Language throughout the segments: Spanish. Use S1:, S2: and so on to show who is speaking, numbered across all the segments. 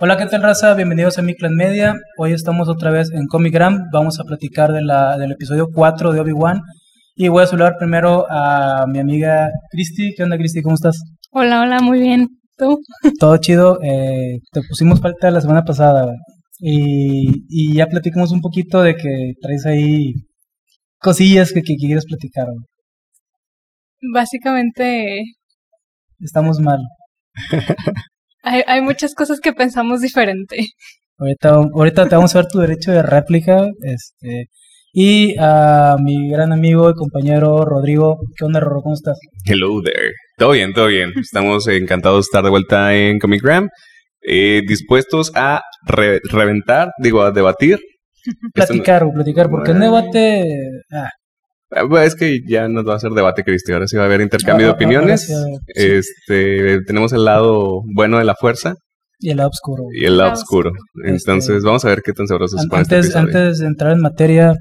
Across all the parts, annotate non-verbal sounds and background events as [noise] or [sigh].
S1: Hola, ¿qué tal raza? Bienvenidos a Mi Clan Media. Hoy estamos otra vez en Comicgram. Vamos a platicar de la, del episodio 4 de Obi-Wan. Y voy a saludar primero a mi amiga Cristi. ¿Qué onda, Cristi? ¿Cómo estás?
S2: Hola, hola, muy bien. ¿Tú?
S1: Todo chido. Eh, te pusimos falta la semana pasada. Y, y ya platicamos un poquito de que traes ahí cosillas que, que quieres platicar.
S2: Básicamente
S1: Estamos mal. [laughs]
S2: hay, hay muchas cosas que pensamos diferente.
S1: Ahorita, ahorita te vamos a ver tu derecho de réplica. Este, y a mi gran amigo y compañero Rodrigo. ¿Qué onda, Rorro? ¿Cómo estás?
S3: Hello there. Todo bien, todo bien. Estamos encantados de estar de vuelta en Comicgram. Eh, dispuestos a re- reventar, digo, a debatir. [laughs]
S1: Platicar o platicar, porque en debate. Ah,
S3: Es que ya nos va a hacer debate, Cristi. Ahora sí va a haber intercambio de
S1: Ah, ah,
S3: opiniones.
S1: ahora sí.
S3: Este, tenemos el lado bueno de la fuerza
S1: y el lado oscuro.
S3: y el lado oscuro. Entonces,
S1: Este-
S3: vamos a ver qué tan sabroso se
S1: An-
S3: pone este
S1: antes,
S3: episodio.
S1: antes de entrar en materia,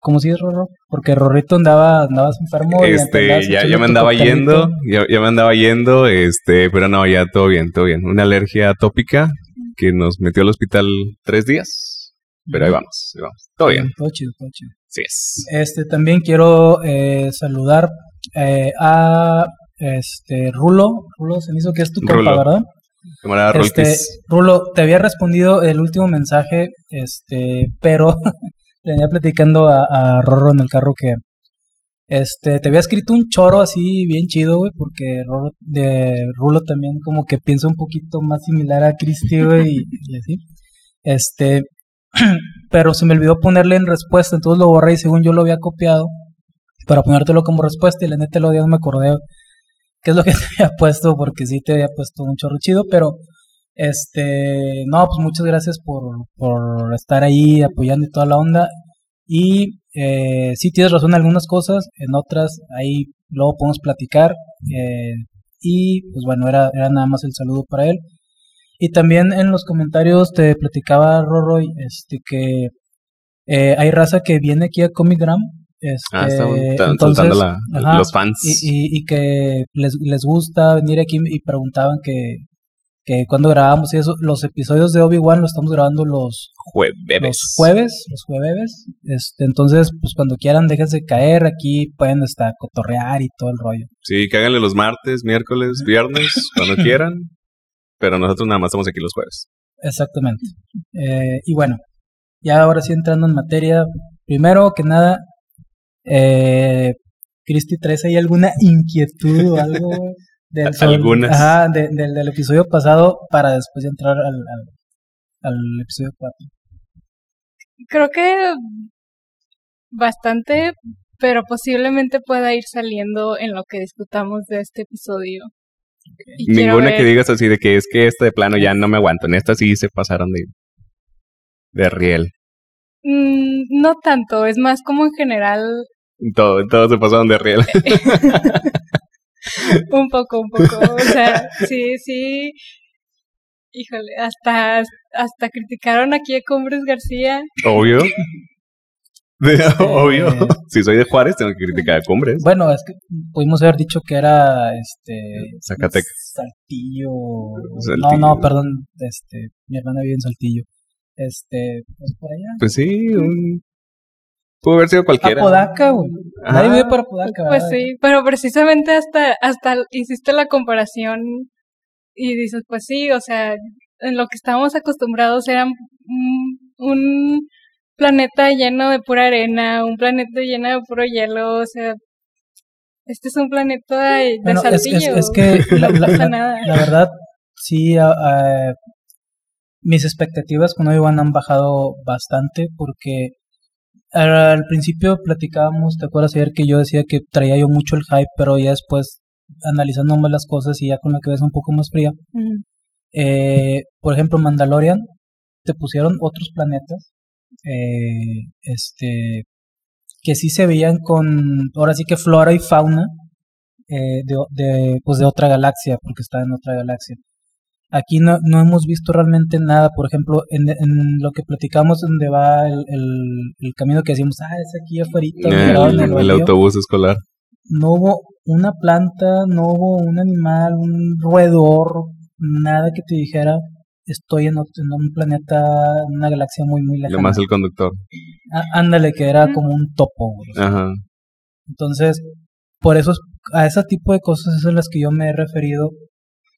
S1: ¿cómo sigues, Rorro? Porque Rorrito andaba, andabas enfermo. y
S3: Este,
S1: andabas
S3: ya, ya me andaba yendo, ya, ya me andaba yendo, este, pero no, ya todo bien, todo bien. Una alergia atópica que nos metió al hospital tres días, pero ahí vamos, ahí vamos. Todo bien,
S1: Todo chido, todo chido.
S3: Es.
S1: Este, también quiero eh, saludar eh, a este Rulo. Rulo se me hizo que es tu compa,
S3: Rulo.
S1: ¿verdad? Este. Rulo, te había respondido el último mensaje, este, pero le [laughs] venía platicando a, a Rorro en el carro que este, te había escrito un choro así bien chido, güey, porque Rorro, de Rulo también como que piensa un poquito más similar a Cristi, güey, y, y así. Este, [clears throat] pero se me olvidó ponerle en respuesta, entonces lo borré y según yo lo había copiado para ponértelo como respuesta y la neta lo día no me acordé qué es lo que [laughs] te había puesto porque sí te había puesto un chorro chido, pero este, no, pues muchas gracias por, por estar ahí apoyando y toda la onda. Y eh, sí tienes razón en algunas cosas, en otras ahí luego podemos platicar. eh, y pues bueno, era, era nada más el saludo para él. Y también en los comentarios te platicaba Roroy este, que eh, hay raza que viene aquí a Comicgram. Este,
S3: Ah, están, están
S1: entonces,
S3: soltando la-
S1: ajá,
S3: los fans.
S1: y, y, y que les, les gusta venir aquí y preguntaban que, que cuando grabamos y eso, los episodios de Obi-Wan los estamos grabando los,
S3: Jueves.
S1: los jueves, los jueves. Este, entonces, pues cuando quieran, déjense caer, aquí pueden hasta cotorrear y todo el rollo.
S3: Sí, que háganle los martes, miércoles, viernes, cuando [laughs] quieran. Pero nosotros nada más estamos aquí los jueves.
S1: Exactamente. Eh, y bueno, ya ahora sí entrando en materia, primero que nada, eh, Cristi, ¿traes ahí alguna inquietud o algo [laughs] del,
S3: Algunas.
S1: ajá, de- del, del episodio pasado para después entrar al, al, al episodio 4?
S2: Creo que bastante, pero posiblemente pueda ir saliendo en lo que discutamos de este episodio. Y
S3: Ninguna
S2: ver-
S3: que digas así de que es que este de plano ya no me aguanto. En esta sí se pasaron de, de riel.
S2: Mm, no tanto, es más como en general
S3: Todo, todos se pasaron de riel. [laughs]
S2: un poco, un poco. O sea, sí, sí. Híjole, hasta, hasta criticaron aquí a Cumbres García.
S3: Obvio.
S1: Este,
S3: Obvio. [laughs] Si soy de Juárez, tengo que criticar a Cumbres.
S1: Bueno, es que pudimos haber dicho que era este
S3: Zacatecas.
S1: Saltillo.
S3: Saltillo.
S1: No, no, perdón, este, mi hermana vive en Saltillo. Este, pues por allá.
S3: Pues sí, un... Pudo haber sido cualquiera.
S1: Apodaca, güey. Nadie vive para Apodaca.
S2: Pues
S1: ¿verdad?
S2: sí, pero precisamente hasta, hasta hiciste la comparación y dices, pues sí, o sea, en lo que estábamos acostumbrados era un, un planeta lleno de pura arena, un planeta lleno de puro hielo, o sea, este es un planeta de,
S1: Bueno, es, es,
S2: saltillo.
S1: es que [laughs] la, verdad, sí, a- a- mis expectativas con Obi-Wan han bajado bastante porque al, principio platicábamos, ¿te acuerdas ayer que yo decía que traía yo mucho el hype, pero ya después analizando más las cosas y ya con la cabeza un poco más fría, eh, por ejemplo, Mandalorian, te pusieron otros planetas, eh, este, que sí se veían con, ahora sí que flora y fauna eh, de, de, pues de otra galaxia, porque está en otra galaxia. Aquí no, no hemos visto realmente nada, por ejemplo, en, en lo que platicamos donde va el, el, el camino que decimos, ah, es aquí afuera,
S3: El, el autobús escolar.
S1: no hubo una planta, no hubo un animal, un roedor, nada que te dijera estoy en, otro- en un planeta, en una galaxia muy, muy lejana.
S3: Lo más el conductor.
S1: Á- Ándale, que era como un topo, güey. o sea,
S3: Ajá.
S1: Entonces, por eso es- a ese tipo de cosas es a las que yo me he referido,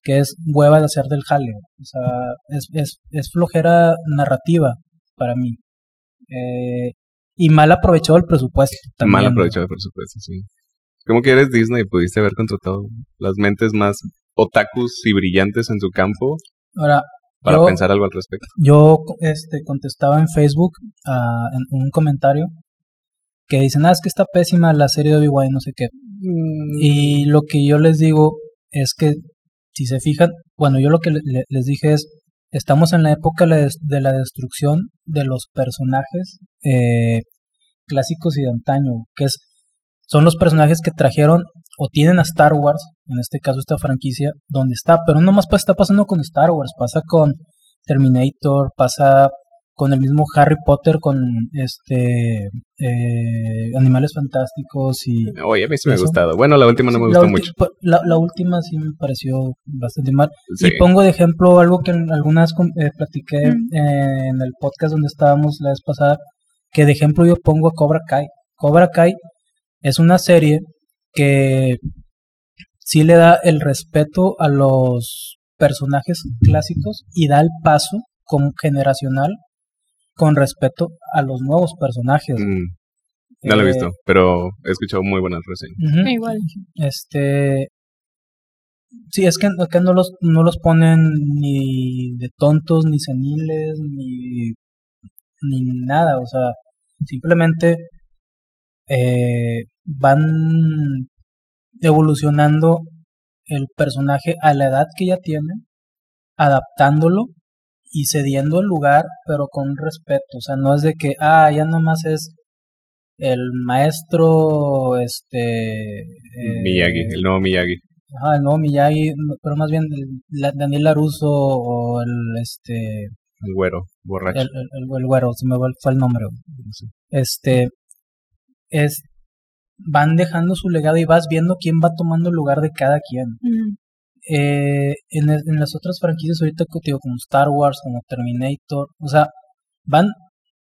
S1: que es hueva de hacer del jale. O sea, es, es, es flojera narrativa para mí. Eh, y mal aprovechado el presupuesto. También,
S3: Mal aprovechado, por supuesto, sí. Como que eres Disney y pudiste haber contratado las mentes más otakus y brillantes en su campo
S1: Ahora,
S3: para
S1: yo,
S3: pensar algo al respecto.
S1: yo este, contestaba en Facebook a, en un comentario que dicen, ah, es que está pésima la serie de Obi-Wan, no sé qué. Y lo que yo les digo es que, si se fijan, bueno, yo lo que le- le- les dije es, estamos en la época de la des- de la destrucción de los personajes eh, clásicos y de antaño, que es, son los personajes que trajeron o tienen a Star Wars, en este caso esta franquicia, donde está, pero no más está pasando con Star Wars, pasa con Terminator, pasa con el mismo Harry Potter, con este eh, Animales Fantásticos y
S3: Oye, a mí sí me ha gustado. Bueno, la última no me
S1: la
S3: gustó mucho.
S1: pa- La, la última sí me pareció bastante mal.
S3: Sí.
S1: Y pongo de ejemplo algo que en algunas eh, platiqué
S2: Mm.
S1: eh, en el podcast donde estábamos la vez pasada, que de ejemplo yo pongo a Cobra Kai. Cobra Kai es una serie que sí le da el respeto a los personajes clásicos y da el paso como generacional con respeto a los nuevos personajes.
S3: Mm, no lo he
S1: Eh,
S3: visto, pero he escuchado muy buenas reseñas.
S1: ujú.
S2: Igual.
S1: Este. Sí, es que acá no los, no los ponen ni de tontos, ni seniles, ni, ni nada. O sea, simplemente eh, van evolucionando el personaje a la edad que ya tiene, adaptándolo y cediendo el lugar, pero con respeto. O sea, no es de que, ah, ya nomás es el maestro, este... eh,
S3: Miyagi, el nuevo Miyagi.
S1: Ajá, el nuevo Miyagi, pero más bien el- la- Daniel Laruso o el, este,
S3: El güero, borracho.
S1: el, el, el- güero, se me fue el- fue el nombre. Este, es, van dejando su legado y vas viendo quién va tomando el lugar de cada quien. Eh, en, las otras franquicias ahorita digo, como Star Wars, como Terminator, o sea, van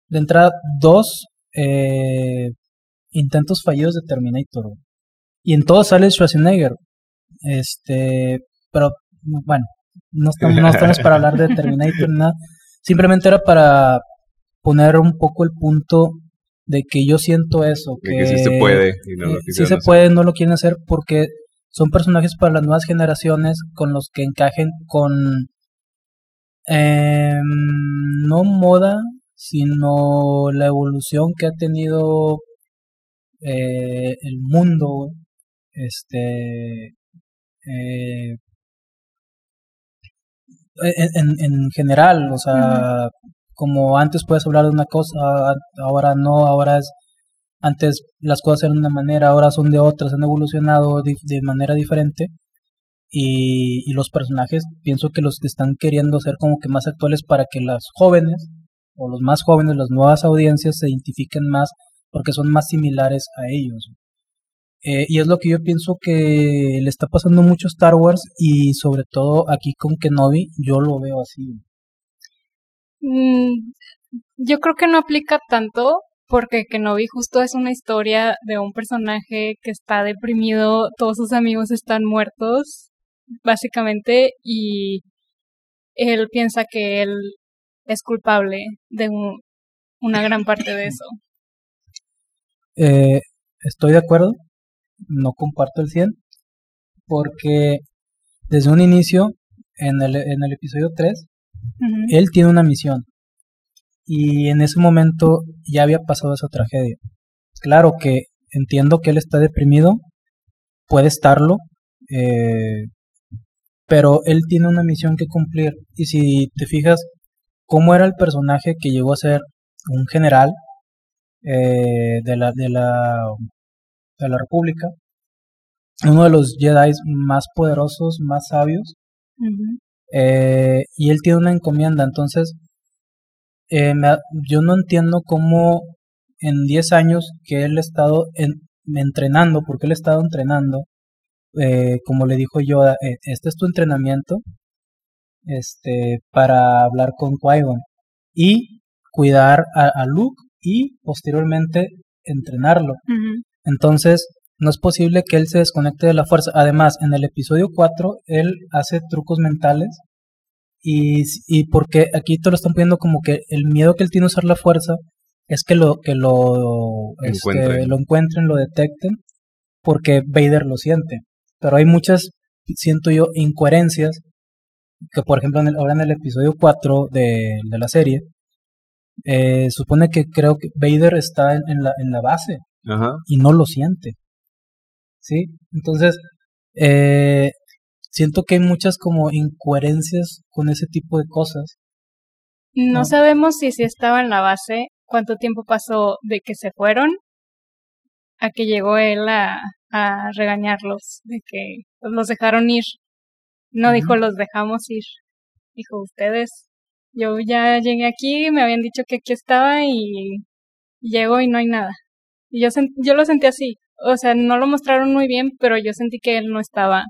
S1: de entrada dos eh, intentos fallidos de Terminator. güey. Y en todos sale Schwarzenegger. Este, pero bueno, no estamos, no estamos para hablar de [laughs] Terminator nada. Simplemente era para poner un poco el punto de que yo siento eso.
S3: De que sí se puede y no lo
S1: sí se
S3: hacer.
S1: puede, no lo quieren hacer porque son personajes para las nuevas generaciones con los que encajen con em, no moda, sino la evolución que ha tenido eh, el mundo, este, eh, en, en- en general, o sea, como antes puedes hablar de una cosa, ahora no, ahora es antes las cosas eran de una manera, ahora son de otras, han evolucionado de manera diferente. Y, y los personajes, pienso que los que están queriendo ser como que más actuales para que las jóvenes, o los más jóvenes, las nuevas audiencias se identifiquen más porque son más similares a ellos. Eh, y es lo que yo pienso que le está pasando mucho a Star Wars y sobre todo aquí con Kenobi, yo lo veo así.
S2: Mm, yo creo que no aplica tanto porque Kenobi justo es una historia de un personaje que está deprimido, todos sus amigos están muertos, básicamente, y él piensa que él es culpable de un- una gran parte de eso. [clears throat]
S1: Eh, estoy de acuerdo, no comparto el 100, porque desde un inicio, en el, en el episodio 3, Él tiene una misión. Y en ese momento ya había pasado esa tragedia. Claro que entiendo que él está deprimido, puede estarlo, eh, pero él tiene una misión que cumplir. Y si te fijas, cómo era el personaje que llegó a ser un general eh, de, la, de, la, de la República, uno de los Jedi más poderosos, más sabios. Eh, y él tiene una encomienda. Entonces, eh, me yo no entiendo cómo en 10 años que él ha estado en- entrenando, porque él ha estado entrenando, eh, como le dijo Yoda, este es tu entrenamiento, este, para hablar con Qui-Gon y cuidar a, Luke y posteriormente entrenarlo. Entonces, no es posible que él se desconecte de la fuerza. Además, en el episodio 4, él hace trucos mentales y, y porque aquí te lo están poniendo como que el miedo que él tiene a usar la fuerza es que lo que lo, este, lo encuentren, lo detecten, porque Vader lo siente. Pero hay muchas, siento yo, incoherencias que por ejemplo ahora en el episodio 4 de, la serie, eh, supone que creo que Vader está en, la, en la base y no lo siente. ¿Sí? Entonces, eh, siento que hay muchas como incoherencias con ese tipo de cosas.
S2: No, sabemos si si estaba en la base, cuánto tiempo pasó de que se fueron a que llegó él a, a regañarlos, de que los dejaron ir. No dijo los dejamos ir. Dijo ustedes. Yo ya llegué aquí, me habían dicho que aquí estaba y llego y no hay nada. Y yo, yo lo sentí así. O sea, no lo mostraron muy bien, pero yo sentí que él no estaba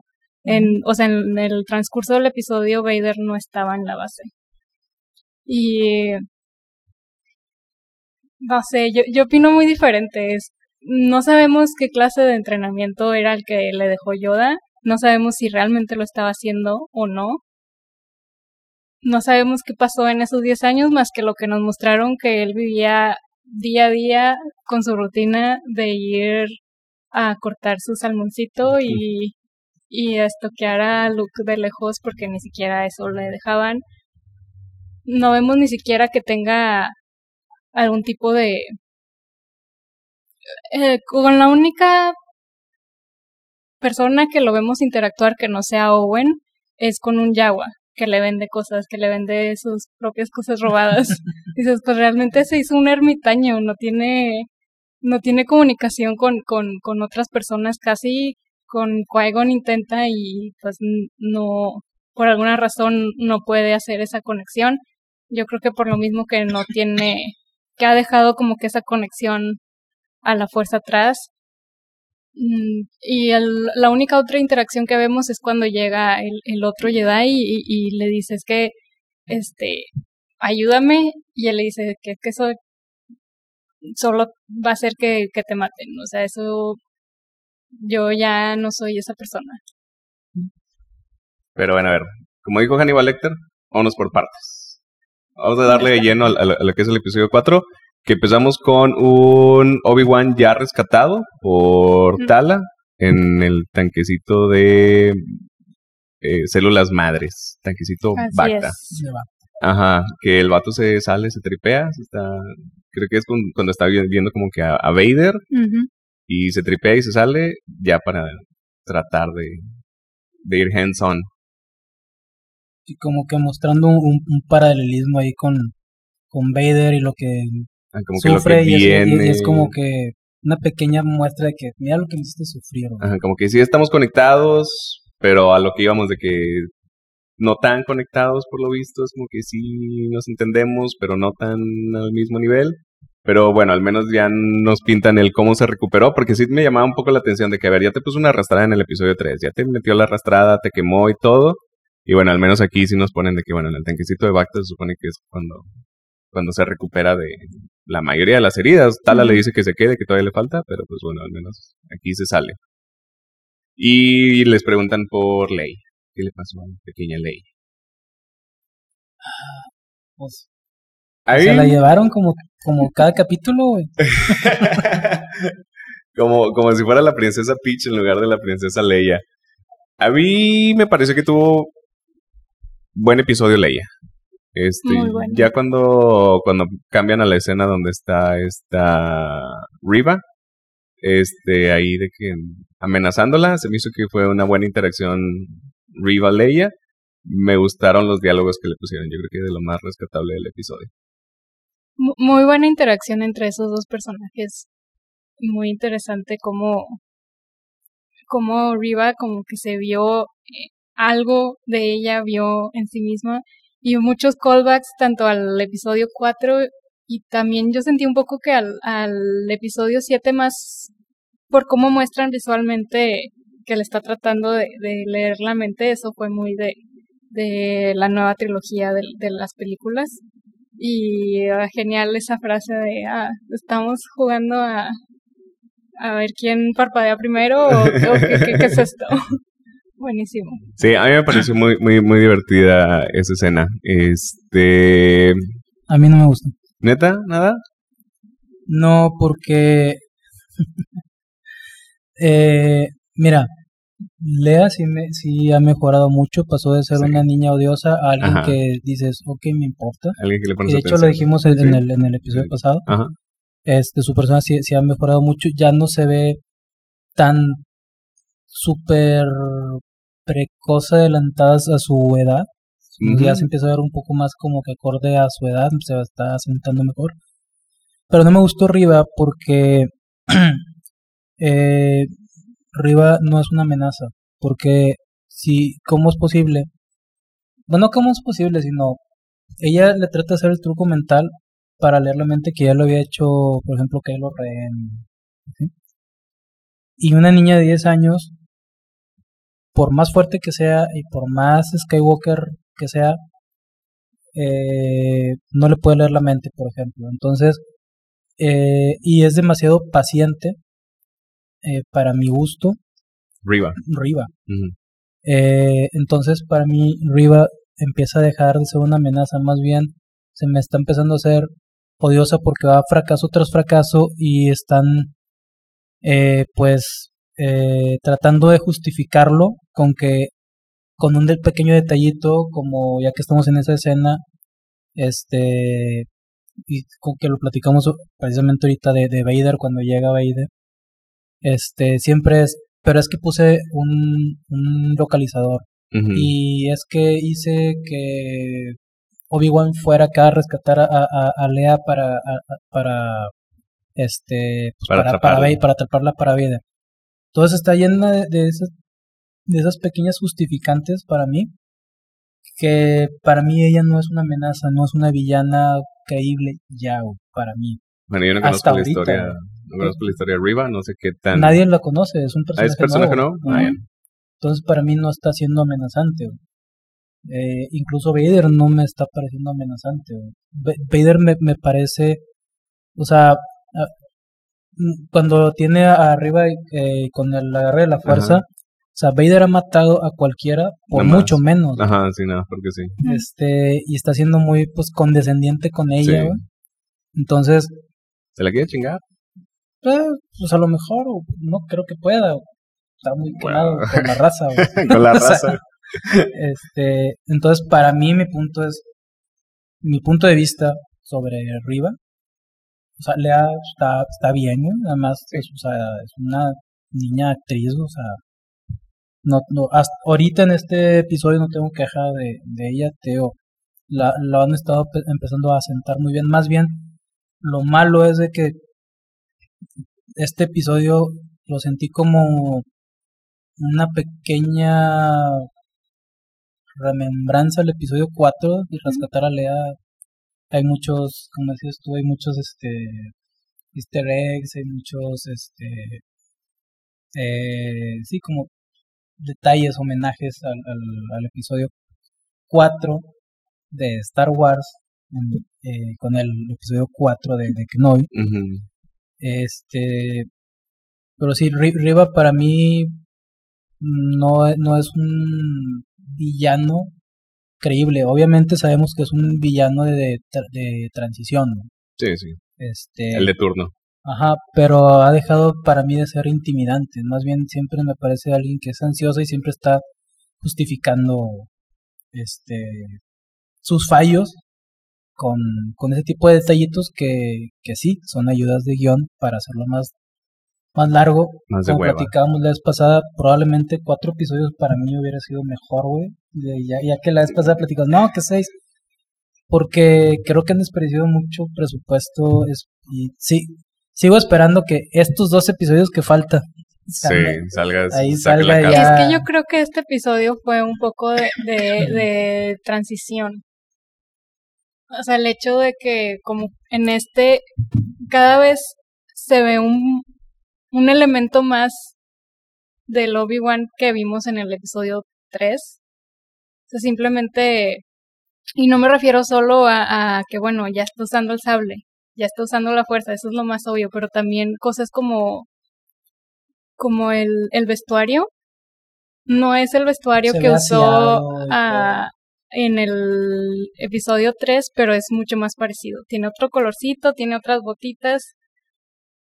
S2: en, o sea, en el transcurso del episodio Vader no estaba en la base. Y no sé, yo, yo opino muy diferente. Es, no sabemos qué clase de entrenamiento era el que le dejó Yoda. No sabemos si realmente lo estaba haciendo o no. No sabemos qué pasó en esos 10 años más que lo que nos mostraron que él vivía día a día con su rutina de ir a cortar su salmoncito y, y a estoquear a Luke de lejos porque ni siquiera eso le dejaban. No vemos ni siquiera que tenga algún tipo de... Eh, con la única persona que lo vemos interactuar que no sea Owen es con un Yawa que le vende cosas, que le vende sus propias cosas robadas. [laughs] Dices, pues realmente se hizo un ermitaño, no tiene, no tiene comunicación con, con, con otras personas, casi con qui intenta y pues no, por alguna razón no puede hacer esa conexión. Yo creo que por lo mismo que no tiene, que ha dejado como que esa conexión a la fuerza atrás, Mm, y la única otra interacción que vemos es cuando llega el, el otro Jedi y, y, le dice es que, este, ayúdame, y él le dice que, que eso solo va a hacer que, que te maten, o sea, eso, yo ya no soy esa persona.
S3: Pero bueno, a ver, como dijo Hannibal Lecter, vámonos por partes. Vamos a darle lleno a, a, lo que es el episodio 4 que empezamos con un Obi-Wan ya rescatado por Tala en el tanquecito de eh, células madres, tanquecito Bacta. Ajá, que el vato se sale, se tripea, está, creo que es cuando está viendo como que a, Vader y se tripea y se sale ya para tratar de, de ir hands-on.
S1: Y como que mostrando un, un paralelismo ahí con, con Vader y lo que
S3: Ah, como sufre que
S1: y, es, como que una pequeña muestra de que mira lo que necesito sufrir.
S3: como que sí estamos conectados, pero a lo que íbamos de que no tan conectados por lo visto, es como que sí nos entendemos, pero no tan al mismo nivel. Pero bueno, al menos ya nos pintan el cómo se recuperó, porque sí me llamaba un poco la atención de que, a ver, ya te puso una arrastrada en el episodio 3, ya te metió la arrastrada, te quemó y todo. Y bueno, al menos aquí sí nos ponen de que, bueno, en el tanquecito de Bacta se supone que es cuando, cuando se recupera de, la mayoría de las heridas. Tala le dice que se quede, que todavía le falta, pero pues bueno, al menos aquí se sale. Y les preguntan por Ley. ¿Qué le pasó a la pequeña Ley?
S1: Pues, se la llevaron como, como cada capítulo, [laughs]
S3: como, como si fuera la princesa Peach en lugar de la princesa Leia. A mí me parece que tuvo buen episodio Leia. Este, ya cuando, cuando cambian a la escena donde está esta Riva, este, ahí de que amenazándola, se me hizo que fue una buena interacción Riva Leia. Me gustaron los diálogos que le pusieron, yo creo que de lo más rescatable del episodio.
S2: Muy buena interacción entre esos dos personajes. Muy interesante como, como Riva como que se vio eh, algo de ella, vio en sí misma y muchos callbacks tanto al episodio 4 y también yo sentí un poco que al, al episodio 7 más por cómo muestran visualmente que le está tratando de, leer la mente, eso fue muy de, de la nueva trilogía de, de las películas. Y ah, genial esa frase de, ah, estamos jugando a, a ver quién parpadea primero o, o qué, qué- qué es esto. [laughs] Buenísimo.
S3: Sí, a mí me pareció muy, muy, muy divertida esa escena. Este.
S1: A mí no me gusta.
S3: ¿Neta? ¿Nada?
S1: No, porque. [laughs] eh, mira, Lea sí, me, sí ha mejorado mucho. Pasó de ser
S3: Sí.
S1: una niña odiosa a alguien
S3: Ajá.
S1: que dices, ok, me importa.
S3: Alguien que le pones
S1: de hecho, lo dijimos en, el, en el episodio pasado.
S3: Ajá.
S1: Este, su persona sí, sí ha mejorado mucho. Ya no se ve tan súper precoz adelantadas a su edad. Ya se empieza a ver un poco más como que acorde a su edad, se está asentando mejor. Pero no me gustó Riva porque [clears throat] eh, Riva no es una amenaza. Porque si, ¿cómo es posible? Bueno, ¿cómo es posible? Sino, ella le trata de hacer el truco mental para leer la mente que ya lo había hecho, por ejemplo, Ren. ¿sí? Y una niña de 10 años, por más fuerte que sea y por más Skywalker que sea, eh, no le puede leer la mente, por ejemplo. Entonces, eh, y es demasiado paciente eh, para mi gusto,
S3: Riva.
S1: Riva. Eh, entonces, para mí, Riva empieza a dejar de ser una amenaza, más bien se me está empezando a ser odiosa porque va fracaso tras fracaso y están, eh, pues, eh, tratando de justificarlo con que, con un pequeño detallito, como ya que estamos en esa escena, este, y con que lo platicamos precisamente ahorita de, de Vader cuando llega Vader, este, siempre es, pero es que puse un, un localizador y es que hice que Obi-Wan fuera acá a rescatar a, a, a Lea para, a- para este pues,
S3: Para
S1: para, para,
S3: atraparla.
S1: Para atraparla para Vader. Entonces está llena de, de esas de esas pequeñas justificantes para mí que para mí ella no es una amenaza, no es una villana creíble ya para mí.
S3: Bueno, yo no
S1: Hasta
S3: conozco la
S1: ahorita,
S3: historia. No conozco la historia de Riva, no sé qué tan.
S1: Nadie la conoce, es un
S3: Ah,
S1: personaje,
S3: ¿Es personaje
S1: nuevo.
S3: nuevo? Ah.
S1: Entonces para mí no está siendo amenazante. Eh, incluso Vader no me está pareciendo amenazante. Vader me, me parece, o sea, a- mm, cuando tiene a- arriba eh, con el agarre de la fuerza,
S3: Ajá.
S1: o sea, Vader ha matado a cualquiera por mucho menos.
S3: Ajá, sí, nada, porque sí.
S1: Este, y está siendo muy pues condescendiente con ella,
S3: Sí.
S1: Entonces,
S3: ¿Se la quiere chingar?
S1: Pues, pues a lo mejor o no creo que pueda. o Está muy quemado con la raza. [laughs]
S3: Con la
S1: O sea,
S3: raza. [laughs]
S1: Este, entonces para mí mi punto es, mi punto de vista sobre Riva, o sea, Lea está, está bien, ¿no? además, es, o sea, es una niña actriz, o sea, no, no, hasta ahorita en este episodio no tengo queja de, de ella, Teo, la, lo han estado pe- empezando a asentar muy bien, más bien, lo malo es de que este episodio lo sentí como una pequeña remembranza al episodio 4 y rescatar a Lea. Hay muchos, como decías tú, hay muchos este easter eggs, hay muchos este eh, sí, como detalles, homenajes al, al, al episodio 4 de Star Wars en- eh, con el episodio 4 de, de Kenobi. Este, pero sí, Ri- Riva para mí no, e- no es un villano creíble. Obviamente sabemos que es un villano de, de, tra- de transición. ¿no?
S3: Sí, sí.
S1: Este,
S3: El de turno.
S1: Ajá, pero ha dejado para mí de ser intimidante. Más bien siempre me parece alguien que es ansioso y siempre está justificando este sus fallos con, con ese tipo de detallitos que, que sí, son ayudas de guion para hacerlo más, más largo.
S3: Más de
S1: Como
S3: hueva.
S1: platicábamos la vez pasada, probablemente cuatro episodios para mí hubiera sido mejor, güey. De- Ya, ya que la vez pasada platicamos, no, que seis. Porque creo que han desperdiciado mucho presupuesto. Es, y sí, sigo esperando que estos dos episodios que faltan.
S3: Sí,
S1: salgan.
S3: salgas.
S1: Ahí
S3: saque
S1: salga
S3: la
S1: ya.
S3: cara.
S2: Es que yo creo que este episodio fue un poco de, de, de transición. O sea, el hecho de que como en este cada vez se ve un, un elemento más del Obi-Wan que vimos en el episodio 3. sea, simplemente, y no me refiero solo a, a que, bueno, ya está usando el sable, ya está usando la fuerza, eso es lo más obvio, pero también cosas como, como el, el vestuario. No es el vestuario
S1: Se
S2: que usó ah, en el episodio 3, pero es mucho más parecido. Tiene otro colorcito, tiene otras botitas,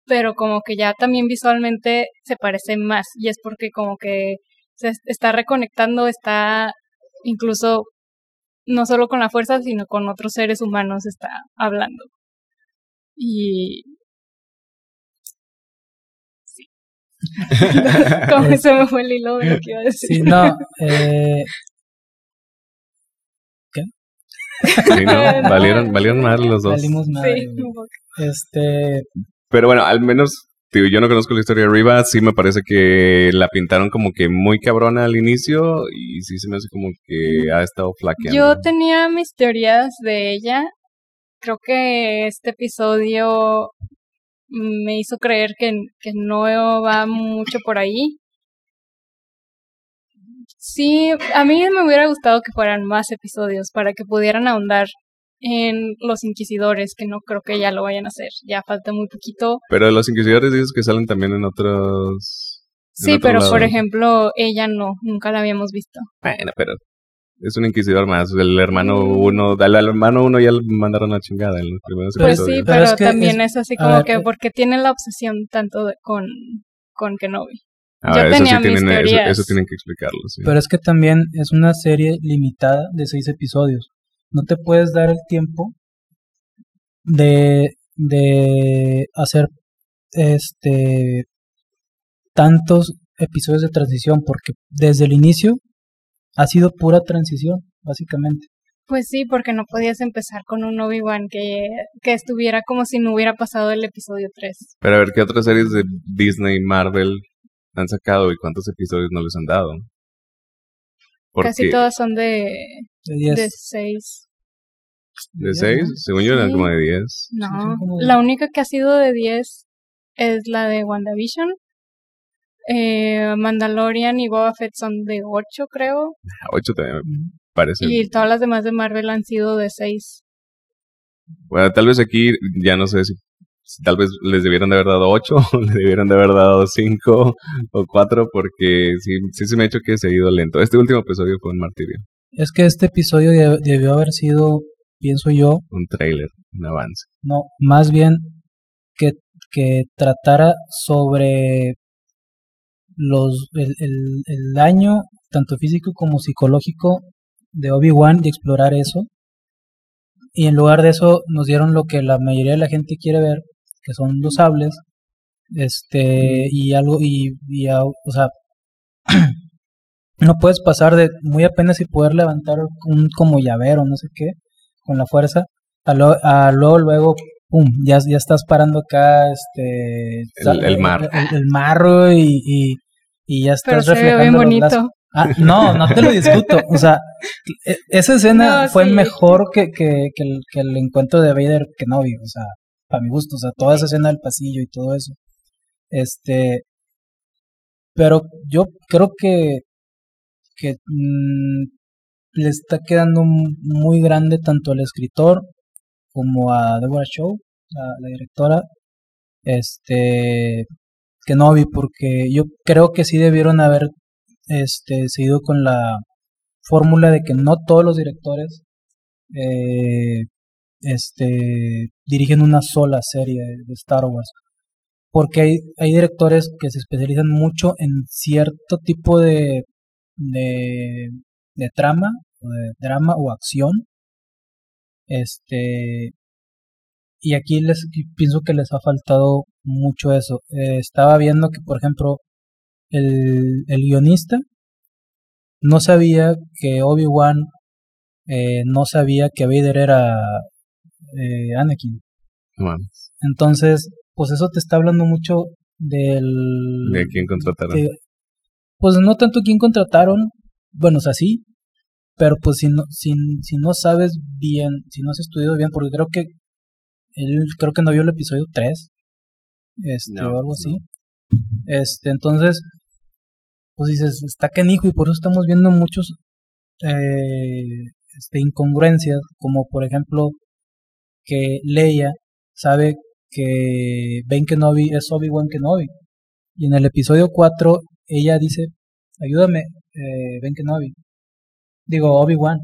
S2: pero como que ya también visualmente se parece más. Y es porque como que se est- está reconectando, está incluso no solo con la fuerza, sino con otros seres humanos está hablando. Y... Sí. [laughs] como [laughs] se me fue el hilo de lo que iba a decir.
S1: Sí, no, [laughs] eh,
S3: Sí, [laughs] ¿no? Valieron, valieron más los dos.
S1: valimos madre,
S2: Sí.
S1: Este,
S3: Pero bueno, al menos, digo, yo no conozco la historia de Riva, sí me parece que la pintaron como que muy cabrona al inicio y sí se me hace como que ha estado flaqueando.
S2: Yo tenía mis teorías de ella. Creo que este episodio me hizo creer que, que no va mucho por ahí. Sí, a mí me hubiera gustado que fueran más episodios para que pudieran ahondar en los inquisidores, que no creo que ya lo vayan a hacer. Ya falta muy poquito.
S3: Pero los inquisidores dices que salen también en otros... en
S2: Sí,
S3: otro
S2: pero
S3: lado.
S2: por ejemplo, ella no, nunca la habíamos visto.
S3: Bueno, pero es un inquisidor más. El hermano
S2: Mm.
S3: uno, al hermano uno ya le mandaron la chingada en los primeros
S2: Pues sí.
S1: Pero
S2: pero,
S1: es que
S2: también
S1: es-
S2: es, así como
S1: ver,
S2: que
S1: eh,
S2: porque tienen la obsesión tanto de- con, con Kenobi.
S3: Ah,
S2: yo
S3: eso
S2: tenía
S3: sí
S2: mis
S3: tienen, eso,
S2: teorías.
S3: eso tienen que explicarlo, sí.
S1: pero es que también es una serie limitada de seis episodios. No te puedes dar el tiempo de, de hacer este tantos episodios de transición, porque desde el inicio ha sido pura transición, básicamente.
S2: Pues sí, porque no podías empezar con un Obi-Wan que, que estuviera como si no hubiera pasado el episodio 3.
S3: Pero a ver, ¿qué otras series de Disney, Marvel han sacado y cuántos episodios no les han dado? Porque
S2: Casi todas son de,
S1: De 10.
S2: de 6.
S3: ¿De seis? Según yo eran
S2: Sí.
S3: como de diez.
S2: No, la única que ha sido de 10 es la de WandaVision. Eh, Mandalorian y Boba Fett son de 8, creo. [laughs]
S3: Ocho también me parece.
S2: Y todas las demás de Marvel han sido de 6.
S3: Bueno, tal vez aquí, ya no sé si tal vez les debieron de haber dado ocho, o [laughs] le debieron de haber dado cinco o cuatro, porque sí, sí se me ha hecho que se ha ido lento. Este último episodio fue un martirio,
S1: Es que este episodio de- debió haber sido, pienso yo,
S3: un trailer, un avance.
S1: no, más bien que, que tratara sobre los el, el, el daño tanto físico como psicológico de Obi-Wan y explorar eso. Y en lugar de eso nos dieron lo que la mayoría de la gente quiere ver, que son los sables. Este, y algo, y, y a- o sea, [clears throat] no puedes pasar de muy apenas y poder levantar un como llavero, no sé qué, con la fuerza, a, lo- a luego, luego, pum, ya, ya estás parando acá, este,
S3: El- el mar.
S1: el, el marro y, y, y ya
S2: Pero
S1: estás
S2: se ve bien
S1: reflejando los
S2: bonito.
S1: lazos. Ah, no, no te lo discuto. O sea, e- esa escena [laughs]
S2: No,
S1: fue
S2: sí.
S1: mejor que, que, que, el, que el encuentro de Vader Kenobi. O sea, para mi gusto. O sea, toda esa escena del pasillo y todo eso. Este. Pero yo creo que. que mm, le está quedando muy grande tanto al escritor como a Deborah Shaw, la, la directora. Este. Kenobi, porque yo creo que sí debieron haber este, seguido con la fórmula de que no todos los directores eh, este, dirigen una sola serie de Star Wars. Porque hay, hay directores que se especializan mucho en cierto tipo de, de, trama, o drama o acción. Este, y aquí les pienso que les ha faltado mucho eso. Eh, estaba viendo que, por ejemplo, el, el guionista no sabía que Obi-Wan eh, no sabía que Vader era eh, Anakin. Entonces, pues eso te está hablando mucho del...
S3: ¿De quién contrataron?
S1: de- pues no tanto quién contrataron, bueno, o sea, sí, pero pues si no, si, si no sabes bien, si no has estudiado bien, porque creo que él creo que no vio el episodio 3, este,
S3: No,
S1: o algo
S3: no.
S1: así. Este, entonces, pues dices, está canijo y por eso estamos viendo muchos eh, este, incongruencias, como por ejemplo que Leia sabe que Ben Kenobi es Obi-Wan Kenobi. Y en el episodio 4 ella dice, ayúdame, eh, Ben Kenobi. Digo, Obi-Wan.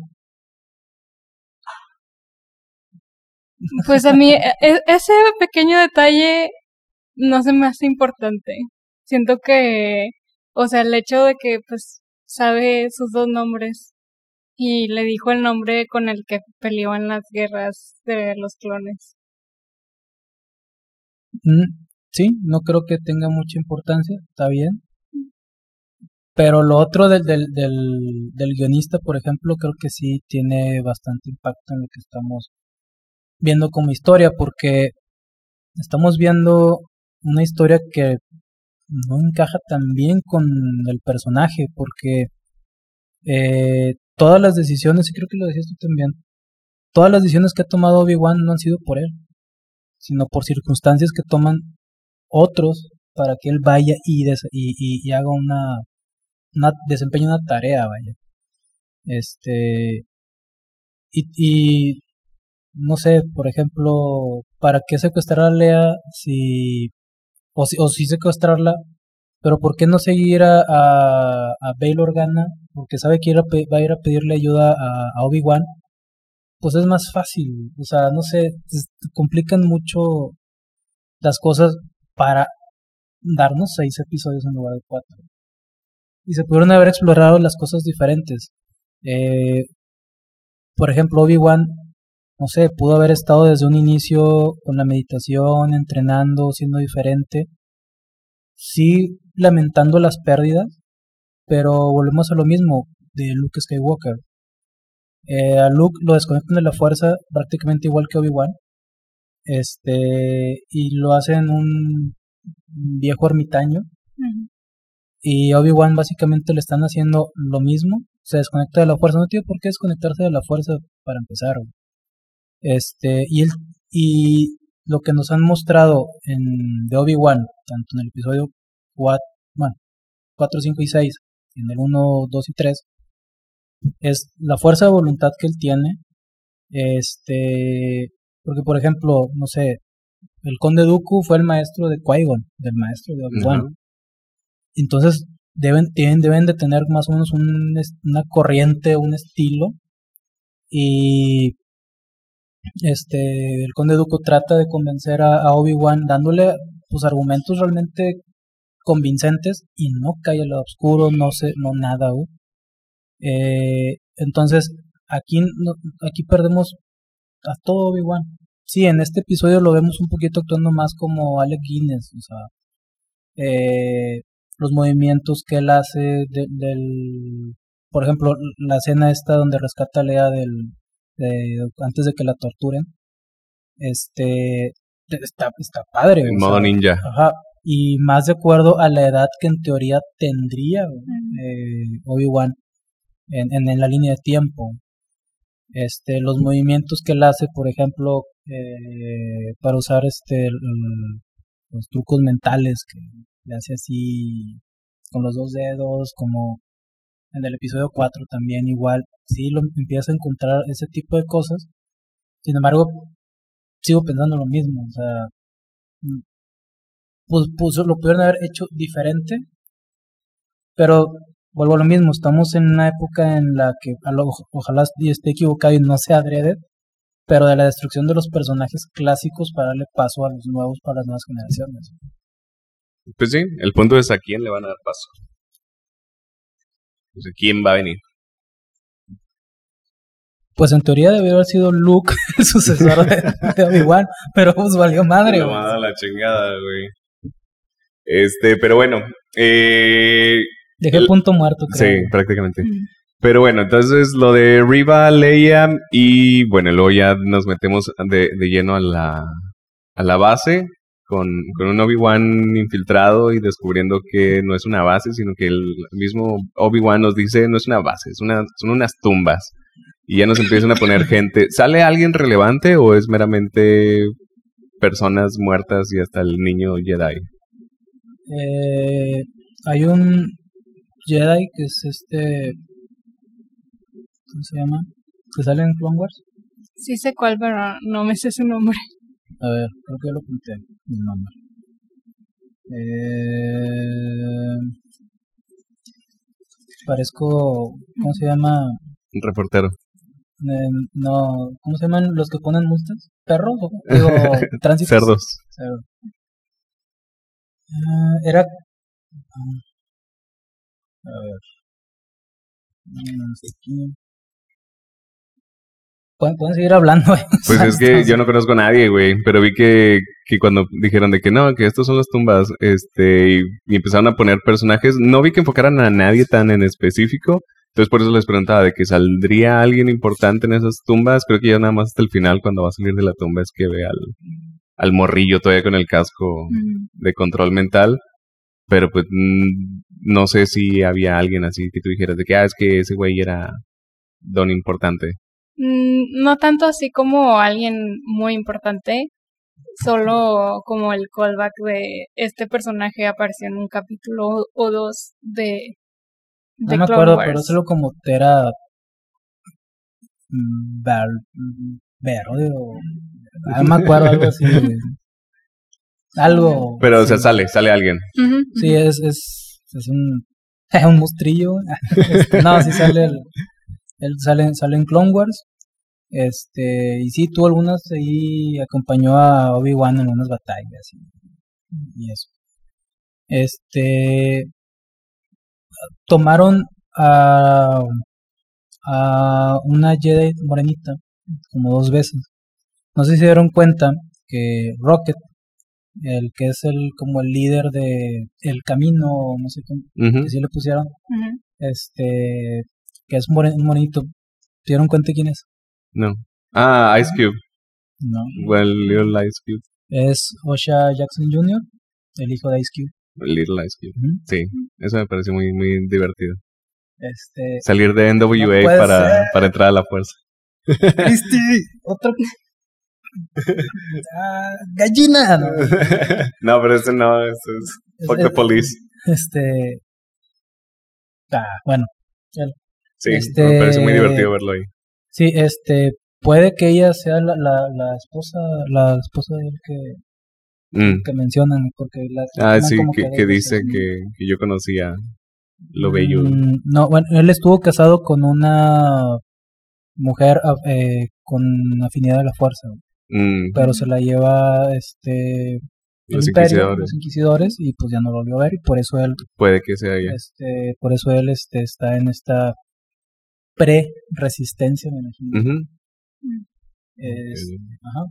S2: Pues a mí e- e- ese pequeño detalle no se me hace importante. Siento que, o sea, el hecho de que pues sabe sus dos nombres y le dijo el nombre con el que peleó en las guerras de los clones.
S1: Mm, sí, no creo que tenga mucha importancia, está bien. Pero lo otro del, del, del, del guionista, por ejemplo, creo que sí tiene bastante impacto en lo que estamos viendo como historia, porque estamos viendo una historia que no encaja tan bien con el personaje, porque eh, todas las decisiones, y creo que lo decías tú también, todas las decisiones que ha tomado Obi-Wan no han sido por él, sino por circunstancias que toman otros para que él vaya y, y, haga una, una, desempeñe una tarea, vaya. Este, y, y no sé, por ejemplo, ¿para qué secuestrar a Lea si, o si, o si secuestrarla, pero por qué no seguir a, a, a Bail Organa, porque sabe que va a ir a pedirle ayuda a, a Obi-Wan, pues es más fácil, o sea, no sé, complican mucho las cosas para darnos seis episodios en lugar de cuatro. Y se pudieron haber explorado las cosas diferentes. Eh, por ejemplo, Obi-Wan no sé, pudo haber estado desde un inicio con la meditación, entrenando, siendo diferente. Sí, lamentando las pérdidas, pero volvemos a lo mismo de Luke Skywalker. Eh, a Luke lo desconectan de la fuerza prácticamente igual que Obi-Wan. Este, y lo hacen un viejo ermitaño. Uh -huh. Y Obi-Wan básicamente le están haciendo lo mismo. Se desconecta de la fuerza. No tiene por qué desconectarse de la fuerza para empezar. Este, y, el, y lo que nos han mostrado en de Obi-Wan, tanto en el episodio 4, bueno, 4, 5 y 6, en el 1, 2 y 3, es la fuerza de voluntad que él tiene. Este, porque por ejemplo, no sé, el conde Dooku fue el maestro de Qui-Gon, del maestro de Obi-Wan. Uh -huh. Entonces, deben, deben de tener más o menos un, una corriente, un estilo. Y este el conde Dooku trata de convencer a, a Obi-Wan dándole pues argumentos realmente convincentes y no cae al lado oscuro, no sé, no nada. Eh, entonces aquí no, aquí perdemos a todo Obi-Wan. Sí, en este episodio lo vemos un poquito actuando más como Alec Guinness, o sea, eh, los movimientos que él hace de, del, por ejemplo, la escena esta donde rescata a Lea del, de, antes de que la torturen. Este está, está padre.
S3: En modo sea, ninja.
S1: Ajá. Y más de acuerdo a la edad que en teoría tendría eh, Obi-Wan en, en, en, la línea de tiempo. Este, los movimientos que él hace, por ejemplo, eh, para usar este los trucos mentales que le hace así con los dos dedos, como en el episodio 4 también igual, sí lo empieza a encontrar ese tipo de cosas. Sin embargo, sigo pensando lo mismo, o sea, pues, pues lo pudieron haber hecho diferente, pero vuelvo a lo mismo, estamos en una época en la que ojalá esté equivocado y no sea adrede, pero de la destrucción de los personajes clásicos para darle paso a los nuevos, para las nuevas generaciones.
S3: Pues sí, el punto es a quién le van a dar paso. Pues a quién va a venir.
S1: Pues en teoría debió haber sido Luke [laughs] el sucesor de, de Obi-Wan, pero pues valió madre.
S3: La chingada, güey. Este, pero bueno. Eh,
S1: Dejé el punto muerto, creo.
S3: Sí, prácticamente. Mm. Pero bueno, entonces lo de Riva, Leia y bueno, luego ya nos metemos de, de lleno a la, a la base con, con un Obi-Wan infiltrado y descubriendo que no es una base, sino que el mismo Obi-Wan nos dice no es una base, es una, son unas tumbas. Y ya nos empiezan a poner [laughs] gente. ¿Sale alguien relevante o es meramente personas muertas y hasta el niño Jedi?
S1: Eh, hay un Jedi que es este ¿Cómo se llama? ¿Que sale en Clone Wars?
S2: Sí sé cuál, pero no me sé su nombre.
S1: A ver, creo que ya lo apunté, el nombre. Eh, parezco, ¿cómo se llama?
S3: Un reportero.
S1: Eh, no, ¿cómo se llaman los que ponen multas? ¿Perros? o- [laughs] Digo, tránsitos.
S3: Cerdos.
S1: Cerdo. Ah, era... ah, A ver. Mm, No sé aquí. Pueden, pueden seguir hablando. [laughs] eh.
S3: Pues es que yo no conozco a nadie, güey, pero vi que, que cuando dijeron de que no, que estos son las tumbas, este, y, y empezaron a poner personajes, no vi que enfocaran a nadie tan en específico, entonces por eso les preguntaba de que saldría alguien importante en esas tumbas, creo que ya nada más hasta el final cuando va a salir de la tumba es que ve al, al morrillo todavía con el casco
S2: Mm.
S3: de control mental, pero pues mm, no sé si había alguien así que tú dijeras de que, ah, es que ese güey era don importante.
S2: Mm, No tanto así como alguien muy importante, solo como el callback de este personaje apareció en un capítulo o- dos de, de
S1: No me
S2: Clone
S1: acuerdo,
S2: Wars.
S1: pero solo como Tera... mm, Verde o... ah, No me acuerdo, algo así. Algo...
S3: Pero, o sea, sale, sale alguien.
S1: Sí, es, es, es un, [laughs] un mostrillo. Este, no, sí sale el, él sale, sale en Clone Wars. Este, y sí, tuvo algunas ahí, acompañó a Obi-Wan en unas batallas y, y eso. Este, tomaron a, a una Jedi morenita como dos veces. No sé si se dieron cuenta que Rocket, el que es el como el líder de El Camino, no sé cómo,
S3: Ujú.
S1: que sí le pusieron, este, que es un morenito. ¿Se dieron cuenta quién es?
S3: No. Ah, Ice Cube.
S1: No.
S3: Well, Little Ice Cube.
S1: Es Osha Jackson Jr., el hijo de Ice Cube.
S3: Little Ice Cube. Sí, eso me pareció muy, muy divertido.
S1: Este,
S3: Salir de NWA
S1: No
S3: para,
S1: ser.
S3: para entrar a la fuerza.
S1: Cristi, otro. [laughs] Ah, gallina. No, [laughs]
S3: no, pero ese no, ese es Fuck the
S1: Es-
S3: Police.
S1: Este. Ah, bueno.
S3: Sí,
S1: este-
S3: me pareció muy divertido verlo ahí.
S1: Sí, este. Puede que ella sea la, la, la esposa, la esposa de él que,
S3: Mm.
S1: que mencionan, porque la
S3: Ah, sí, que, que
S1: dos,
S3: dice que, que yo conocía lo bello.
S1: Mm, no, bueno, él estuvo casado con una mujer ah, eh, con afinidad de la fuerza,
S3: Mm,
S1: pero se la lleva este
S3: los
S1: imperio,
S3: inquisidores.
S1: los inquisidores y pues ya no lo volvió a ver y por eso él
S3: Puede que sea ella.
S1: este por eso él este está en esta pre resistencia me imagino. Es- ajá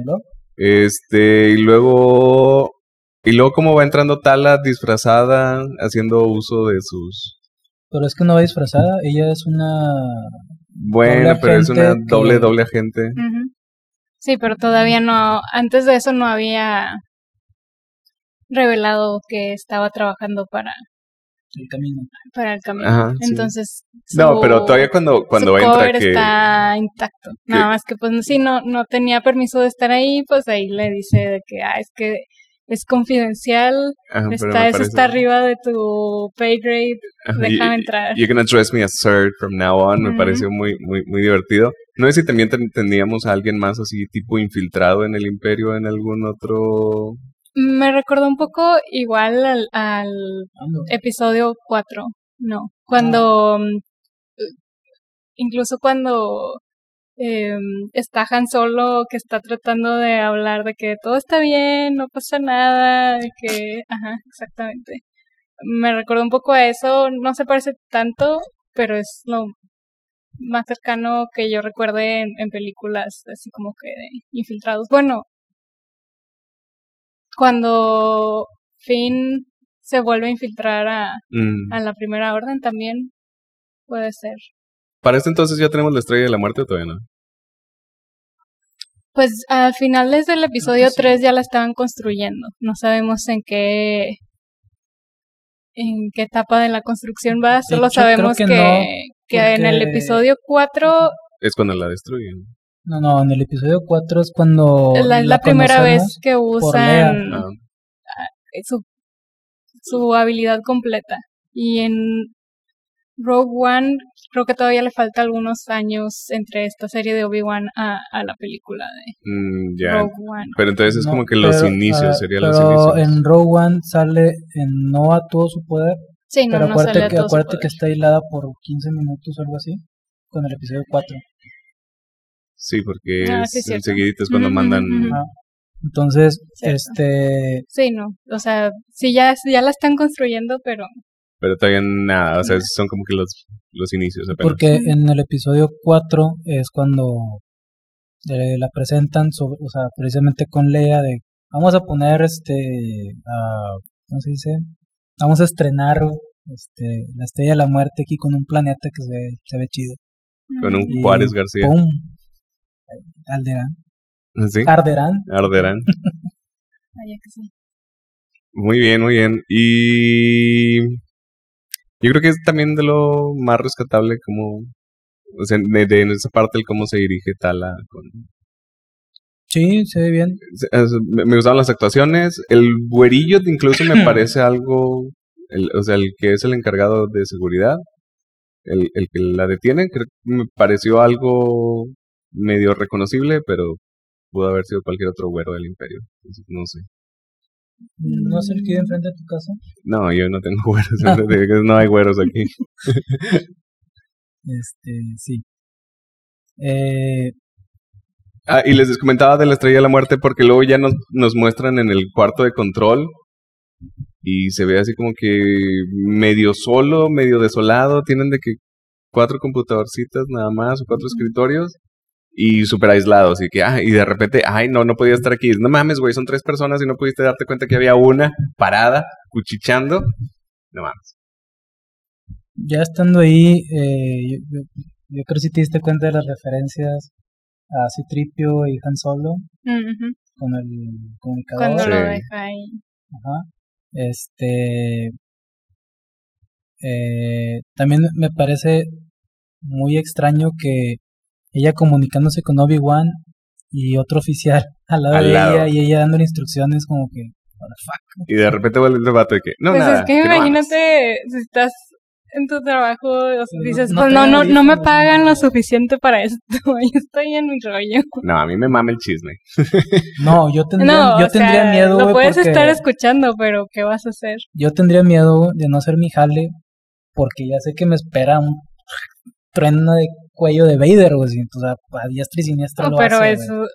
S1: ¿y luego?
S3: Este, y luego. Y luego, como va entrando Tala disfrazada, haciendo uso de sus.
S1: pero es que no va disfrazada ella es una
S3: Bueno, pero es una
S1: que-
S3: doble, doble agente.
S2: Sí, pero todavía no, antes de eso no había revelado que estaba trabajando para,
S1: el camino
S2: para el camino.
S3: Ajá, sí.
S2: Entonces,
S3: No, pero todavía cuando, cuando
S2: su
S3: entra
S2: cover
S3: que.
S2: está intacto. Nada más que pues sí, no, no tenía permiso de estar ahí, pues ahí le dice de que, ah, es que es confidencial,
S3: Ajá,
S2: está, eso está arriba de tu pay grade,
S3: Ajá,
S2: déjame
S3: y-
S2: entrar.
S3: You're gonna address me as sir from now on. Me pareció muy, muy, muy divertido. No sé si también ten- teníamos a alguien más así, tipo infiltrado en el imperio en algún otro.
S2: Me recordó un poco igual al, al episodio 4, no, cuando mm, incluso cuando eh, está Han Solo que está tratando de hablar de que todo está bien, no pasa nada, de que, ajá, exactamente. Me recordó un poco a eso, no se parece tanto, pero es lo más cercano que yo recuerde en, en películas así como que de infiltrados. Bueno, cuando Finn se vuelve a infiltrar a,
S3: Mm.
S2: a la primera orden también puede ser.
S3: Para este entonces ya tenemos la estrella de la muerte o todavía no.
S2: Pues al final desde el episodio
S1: sí.
S2: 3 ya la estaban construyendo. No sabemos en qué en qué etapa de la construcción va, solo
S1: hecho,
S2: sabemos que,
S1: que
S2: que,
S1: no,
S2: en el episodio 4
S3: Es cuando la destruyen.
S1: no no en el episodio 4 es cuando
S2: es la, es la primera vez que usan
S3: Ah,
S2: su, su habilidad completa. Y en Rogue One, creo que todavía le falta algunos años entre esta serie de Obi-Wan a, a la película de
S3: Mm.
S2: Rogue One.
S3: Pero entonces es
S1: No,
S3: como que los
S1: pero,
S3: inicios,
S1: ah,
S3: serían los
S1: pero
S3: inicios.
S1: en Rogue One sale en no a todo su poder,
S2: Sí, no,
S1: pero
S2: no
S1: acuérdate,
S2: sale a
S1: que,
S2: todo su
S1: acuérdate que
S2: poder.
S1: está hilada por 15 minutos o algo así, con el episodio 4.
S3: Sí, porque
S2: Ah,
S3: es
S2: sí, es cierto.
S3: enseguidito es cuando mandan...
S1: Entonces,
S2: Cierto.
S1: este,
S2: Sí, no. O sea, sí, ya, ya la están construyendo, pero
S3: Pero todavía nada, o sea, son como que los, los inicios apenas.
S1: porque en el episodio 4 es cuando eh, la presentan, sobre, o sea, precisamente con Lea de, vamos a poner este, ¿cómo se dice? Vamos a estrenar este, la Estrella de la Muerte aquí con un planeta que se ve, se ve chido.
S3: Con un
S1: Y
S3: Juárez García.
S1: ¡Pum! Alderán.
S3: ¿Sí?
S1: Arderán.
S3: Arderán. [laughs]
S2: vaya que sí.
S3: Muy bien, muy bien. Y yo creo que es también de lo más rescatable como, o sea, de, de esa parte el cómo se dirige Tala. Con,
S1: Sí, se ve bien.
S3: es- me me gustaban las actuaciones. El güerillo incluso me [clears throat] parece algo, el, o sea, el que es el encargado de seguridad, el, el que la detiene, creo que me pareció algo medio reconocible, pero pudo haber sido cualquier otro güero del imperio. Entonces, no sé.
S1: ¿No es el que vive enfrente de tu casa?
S3: No, yo no tengo [laughs] güeros. no hay güeros aquí. [laughs]
S1: Este, sí. Eh,
S3: Ah, y les comentaba de la Estrella de la Muerte porque luego ya nos, nos muestran en el cuarto de control y se ve así como que medio solo, medio desolado. Tienen de que cuatro computadorcitas nada más o cuatro escritorios y súper aislados. Y que, ah, y de repente, ay, no, no podía estar aquí. No mames, güey, son tres personas y no pudiste darte cuenta que había una parada, cuchicheando. No mames.
S1: ya estando ahí, eh, yo, yo- yo creo que sí te diste cuenta de las referencias a Citripio y Han Solo
S2: Mm,
S1: con el comunicador.
S2: Cuando
S3: Sí.
S2: lo deja ahí.
S1: Ajá. Este. eh, también me parece muy extraño que ella comunicándose con Obi-Wan y otro oficial [laughs] al lado
S3: Al
S1: de
S3: lado.
S1: ella y ella dándole instrucciones como que. what the fuck.
S3: Y de repente vuelve el debate de que, no,
S2: pues
S3: nada.
S2: es que imagínate si estás en tu trabajo, o sea, dices,
S1: no
S2: pues no, no, no me pagan lo suficiente para esto, [laughs] yo estoy en mi rollo.
S3: No, a mí me mama el chisme. [laughs]
S1: No, yo tendría,
S2: No,
S1: yo
S2: sea,
S1: miedo,
S2: lo puedes
S1: porque
S2: estar escuchando, pero ¿qué vas a hacer?
S1: yo tendría miedo de no hacer mi jale porque ya sé que me espera un trueno de cuello de Vader, güey, si- o sea, a diestra y siniestra
S2: No,
S1: lo
S2: pero
S1: hace,
S2: eso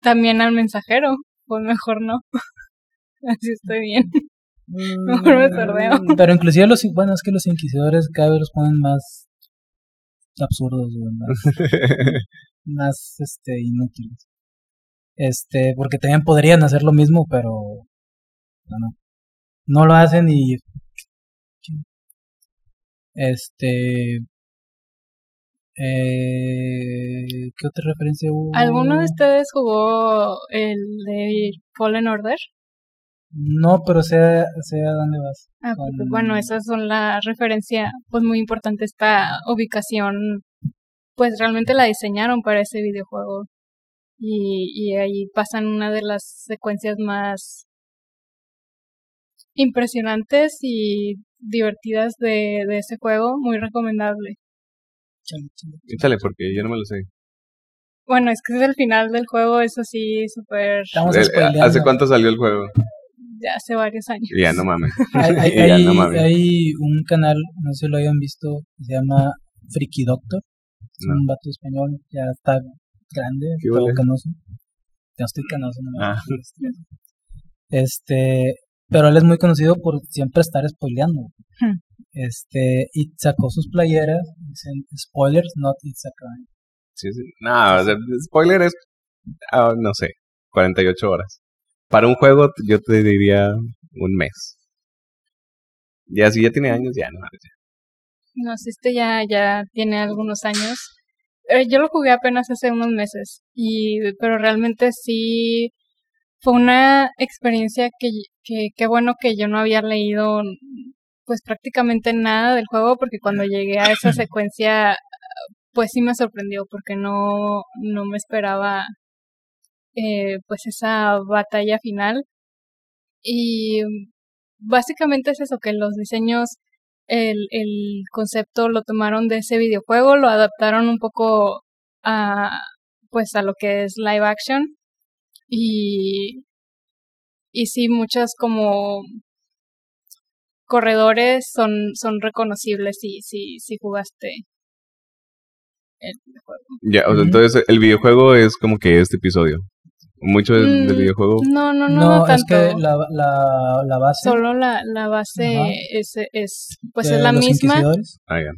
S2: también al mensajero, pues mejor no. [laughs] Así estoy bien. Mejor me sordeo.
S1: Mm, [laughs] Pero inclusive los, bueno, es que los inquisidores cada vez los ponen más absurdos, güey, más, [laughs] más, este, inútiles. Este, porque también podrían hacer lo mismo, pero no, no, no lo hacen y este, eh, ¿qué otra referencia hubo?
S2: ¿Alguno de ustedes jugó el de Fallen Order?
S1: No, pero sé, sé a dónde vas.
S2: Ah, pues,
S1: Con-
S2: bueno, esas son la referencia, pues muy importante esta ubicación, pues realmente la diseñaron para ese videojuego y, y ahí pasan una de las secuencias más impresionantes y divertidas de, de ese juego, muy recomendable.
S1: Chale, chale.
S3: Échale, porque yo no me lo sé.
S2: Bueno, es que es el final del juego, eso sí, súper.
S3: ¿Hace cuánto salió el juego?
S2: de hace varios años.
S3: Ya, no mames. [laughs]
S1: Hay, hay, [laughs]
S3: Ya, no mames.
S1: hay un canal, no sé si lo hayan visto, se llama Friki Doctor. Es
S3: No.
S1: un vato español, ya está grande,
S3: ¿Qué
S1: todo
S3: vale?
S1: canoso. Ya estoy canoso, no me
S3: Ah.
S1: Este, pero él es muy conocido por siempre estar spoileando.
S2: Hmm.
S1: Este, y sacó sus playeras, dicen spoilers, not it's a crime.
S3: Sí, sí. No, o sea, spoiler es, ah, no sé, 48 horas. Para un juego, yo te diría un mes. Ya si ya tiene años, ya no. ya.
S2: No sé, este ya, ya tiene algunos años. Eh, yo lo jugué apenas hace unos meses, y, pero realmente sí fue una experiencia que, que, qué bueno que yo no había leído pues prácticamente nada del juego, porque cuando llegué a esa [clears throat] secuencia, pues sí me sorprendió, porque no, no me esperaba eh, pues esa batalla final. Y básicamente es eso, que los diseños el, el concepto lo tomaron de ese videojuego, lo adaptaron un poco a pues a lo que es live action y y sí muchas como corredores son son reconocibles si si si jugaste el videojuego.
S3: Ya, o sea, entonces el videojuego es como que este episodio. Mucho del, del
S2: Mm,
S3: videojuego.
S2: No, no, no,
S1: No,
S2: no
S1: es
S2: tanto.
S1: que la, la, la base
S2: Solo la, la base
S1: Ajá.
S2: es, es pues es la
S1: los
S2: misma
S1: inquisidores.
S3: Ah, ya.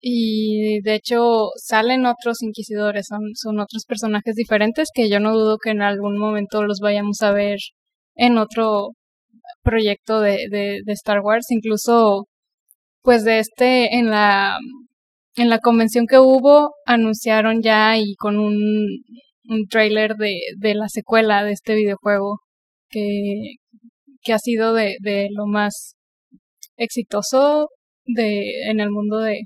S2: y de hecho salen otros inquisidores, son, son otros personajes diferentes que yo no dudo que en algún momento los vayamos a ver en otro proyecto de, de, Star Wars, incluso pues de este en la en la convención que hubo anunciaron ya y con un, un trailer de, de la secuela de este videojuego que, que ha sido de, de lo más exitoso de en el mundo de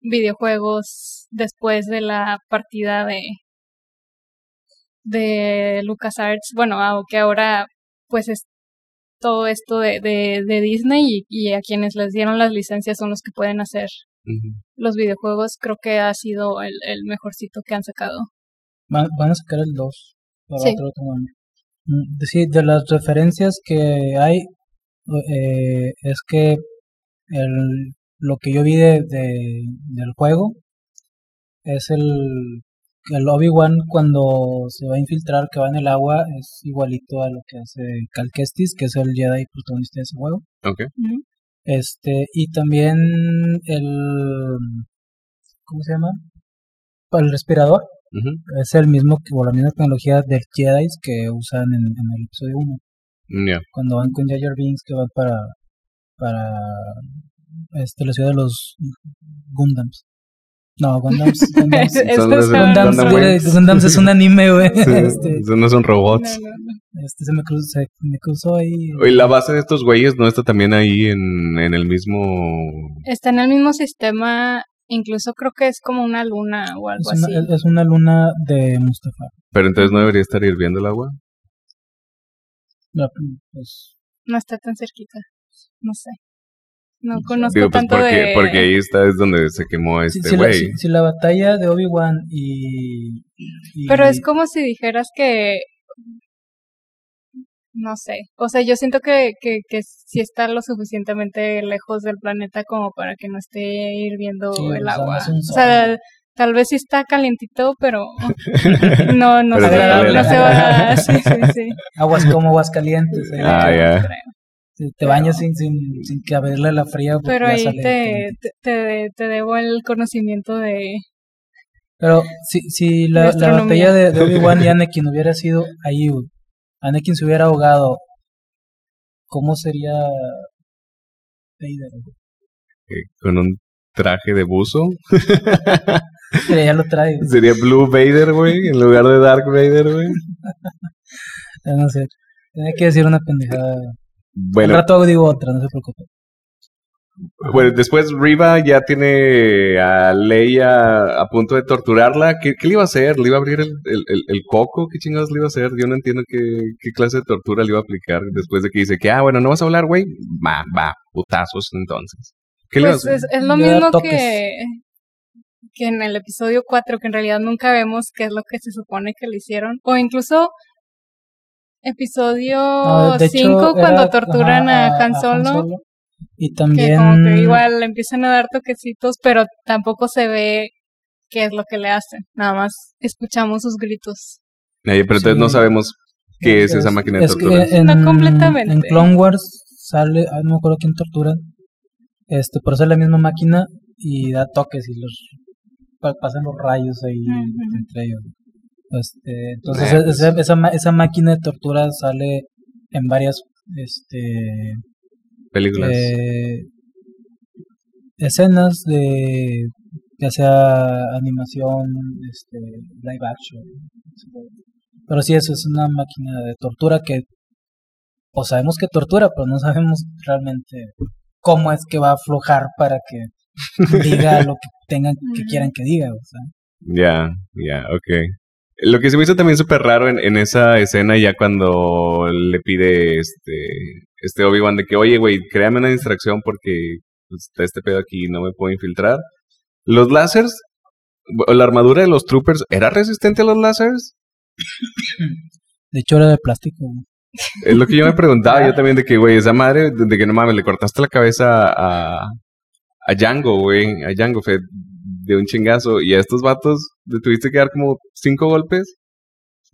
S2: videojuegos después de la partida de de LucasArts, bueno, aunque ahora pues es todo esto de, de, de Disney y, y a quienes les dieron las licencias son los que pueden hacer los videojuegos, creo que ha sido el, el mejorcito que han sacado.
S1: Van, van a sacar el 2 para
S2: Sí.
S1: otro, otro año. Mm, de- Sí, de las referencias que hay, eh, es que el, lo que yo vi de, de- del juego es el, el Obi-Wan cuando se va a infiltrar, que va en el agua, es igualito a lo que hace Cal Kestis, que es el Jedi protagonista de ese juego.
S3: Ok.
S1: Este, y también el, ¿cómo se llama? El respirador es el mismo que- o la misma tecnología del Jedi que usan en, en el episodio 1
S3: Mm, Ya.
S1: cuando van con Jar Jar Binks que van para para este la ciudad de los Gundams no Gundams Gundams, Gundams,
S3: Gundam
S1: quiere-
S3: Wings.
S1: Gundams es un anime güey
S3: Sí, [laughs]
S1: este,
S3: no son robots.
S2: No, no, no.
S1: este se me cruzó, se me cruzó ahí
S3: Oye, la base de estos güeyes no está también ahí en, en el mismo.
S2: Está en el mismo sistema, incluso creo que es como una luna o algo
S1: es una,
S2: así.
S1: es una luna de Mustafar
S3: Pero entonces no debería estar hirviendo el agua.
S1: La- pues,
S2: No está tan cerquita. No sé. No conozco
S3: Digo, pues
S2: tanto
S3: porque,
S2: de...
S3: porque ahí está es donde se quemó este
S1: si
S3: güey.
S1: si- si la batalla de Obi-Wan y, y-
S2: Pero es como si dijeras que... No sé. O sea, yo siento que, que, que sí está lo suficientemente lejos del planeta como para que no esté hirviendo
S1: Sí, o
S2: el agua. O sea, tal vez sí está calientito, pero [laughs] no, no,
S3: Pero
S2: se,
S3: no
S2: se va... Sí, sí, sí.
S1: aguas como aguas calientes eh.
S3: Ah, ya.
S2: Creo.
S1: Te bañas sin, sin, sin que abrirle la fría porque
S2: Pero ahí te, te, te, te debo el conocimiento de...
S1: Pero si, si la,
S2: de
S1: la batalla de, de [laughs] Obi-Wan y Anakin hubiera sido ahí, Anakin se hubiera ahogado, ¿cómo sería Vader?
S3: Eh, Con un traje de buzo. [laughs]
S1: Pero ya lo trae.
S3: Sería Blue Vader, güey, en lugar de Dark Vader, güey. [laughs]
S1: No sé. Tenía que decir una pendejada.
S3: Bueno,
S1: Al rato digo otra, no se preocupe.
S3: Bueno, después Riva ya tiene a Leia a punto de torturarla. ¿Qué, qué le iba a hacer? ¿Le iba a abrir el, el, el- el coco? ¿Qué chingados le iba a hacer? Yo no entiendo qué, qué clase de tortura le iba a aplicar después de que dice que, ah, bueno, no vas a hablar, güey. Va, va, putazos entonces. ¿Qué le iba a
S2: Pues
S3: hacer?
S2: es, es lo
S1: Le
S2: mismo que, que en el episodio 4, que en realidad nunca vemos qué es lo que se supone que le hicieron. O incluso episodio
S1: Ah, de hecho,
S2: 5, cuando torturan
S1: ajá,
S2: a, Han Solo.
S1: Y
S2: Que
S1: también.
S2: como que igual le empiezan a dar toquecitos, pero tampoco se ve qué es lo que le hacen. Nada más escuchamos sus gritos.
S3: Pero entonces
S1: sí.
S3: no sabemos qué es, esa máquina de
S1: es que
S3: tortura.
S1: en,
S2: No completamente.
S1: En Clone Wars sale, ah, no me acuerdo quién tortura, este, pero es la misma máquina y da toques y los pa- pasan los rayos ahí entre ellos. Este, entonces
S3: Ah, pues.
S1: esa, esa, esa máquina de tortura sale en varias este
S3: Películas.
S1: eh, escenas de ya sea animación, este, live action. Pero sí, eso es una máquina de tortura que, pues sabemos que tortura, pero no sabemos realmente cómo es que va a aflojar para que diga lo que tengan, que quieran que diga. O sea.
S3: Ya, ya, ok. Lo que se me hizo también súper raro en, en esa escena ya cuando le pide este, este Obi-Wan de que, oye, güey, créame una distracción porque pues, está este pedo aquí, no me puedo infiltrar. Los láseres, o la armadura de los troopers, ¿era resistente a los láseres?
S1: De hecho, era de plástico.
S3: Es lo que yo me preguntaba yo [laughs] también de que, güey, esa madre, de que no mames, le cortaste la cabeza a, a Django, güey, a Django Fett de un chingazo y a estos vatos le tuviste que dar como cinco golpes.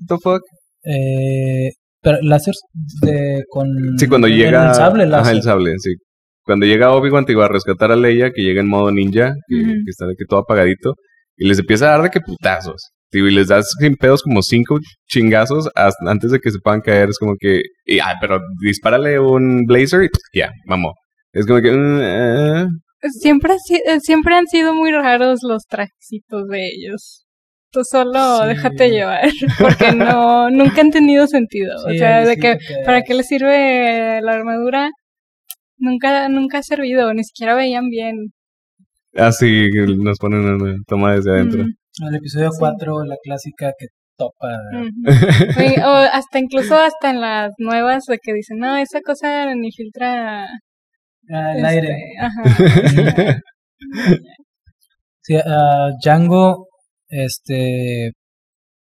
S3: What the fuck?
S1: Eh, pero láser de, con...
S3: Sí, cuando
S1: el-
S3: llega.
S1: El sable láser.
S3: Ajá, el sable, sí. Cuando llega Obi-Wan te iba a rescatar a Leia, que llega en modo ninja, que,
S2: Ujú.
S3: que está de que todo apagadito, y les empieza a dar de que putazos. Tío, y les das sin pedos como cinco chingazos hasta- antes de que se puedan caer. Es como que, y, ah, pero dispárale un blazer y ya, mamó. Es como que, mm, eh.
S2: Siempre, eh, siempre han sido muy raros los trajecitos de ellos. Tú solo
S1: Sí.
S2: déjate llevar, [laughs] porque no, nunca han tenido sentido. o
S1: Sí,
S2: sea, de
S1: sí
S2: que. ¿para qué les sirve la armadura? Nunca, nunca ha servido, ni siquiera veían bien.
S3: así nos ponen una toma desde adentro.
S1: En el episodio
S2: Sí.
S1: 4, la clásica que topa.
S2: o hasta incluso hasta en las nuevas de que dicen, no, esa cosa ni filtra
S1: Ah, el
S2: este,
S1: aire.
S2: Ajá. [laughs]
S1: Sí, a Django, este,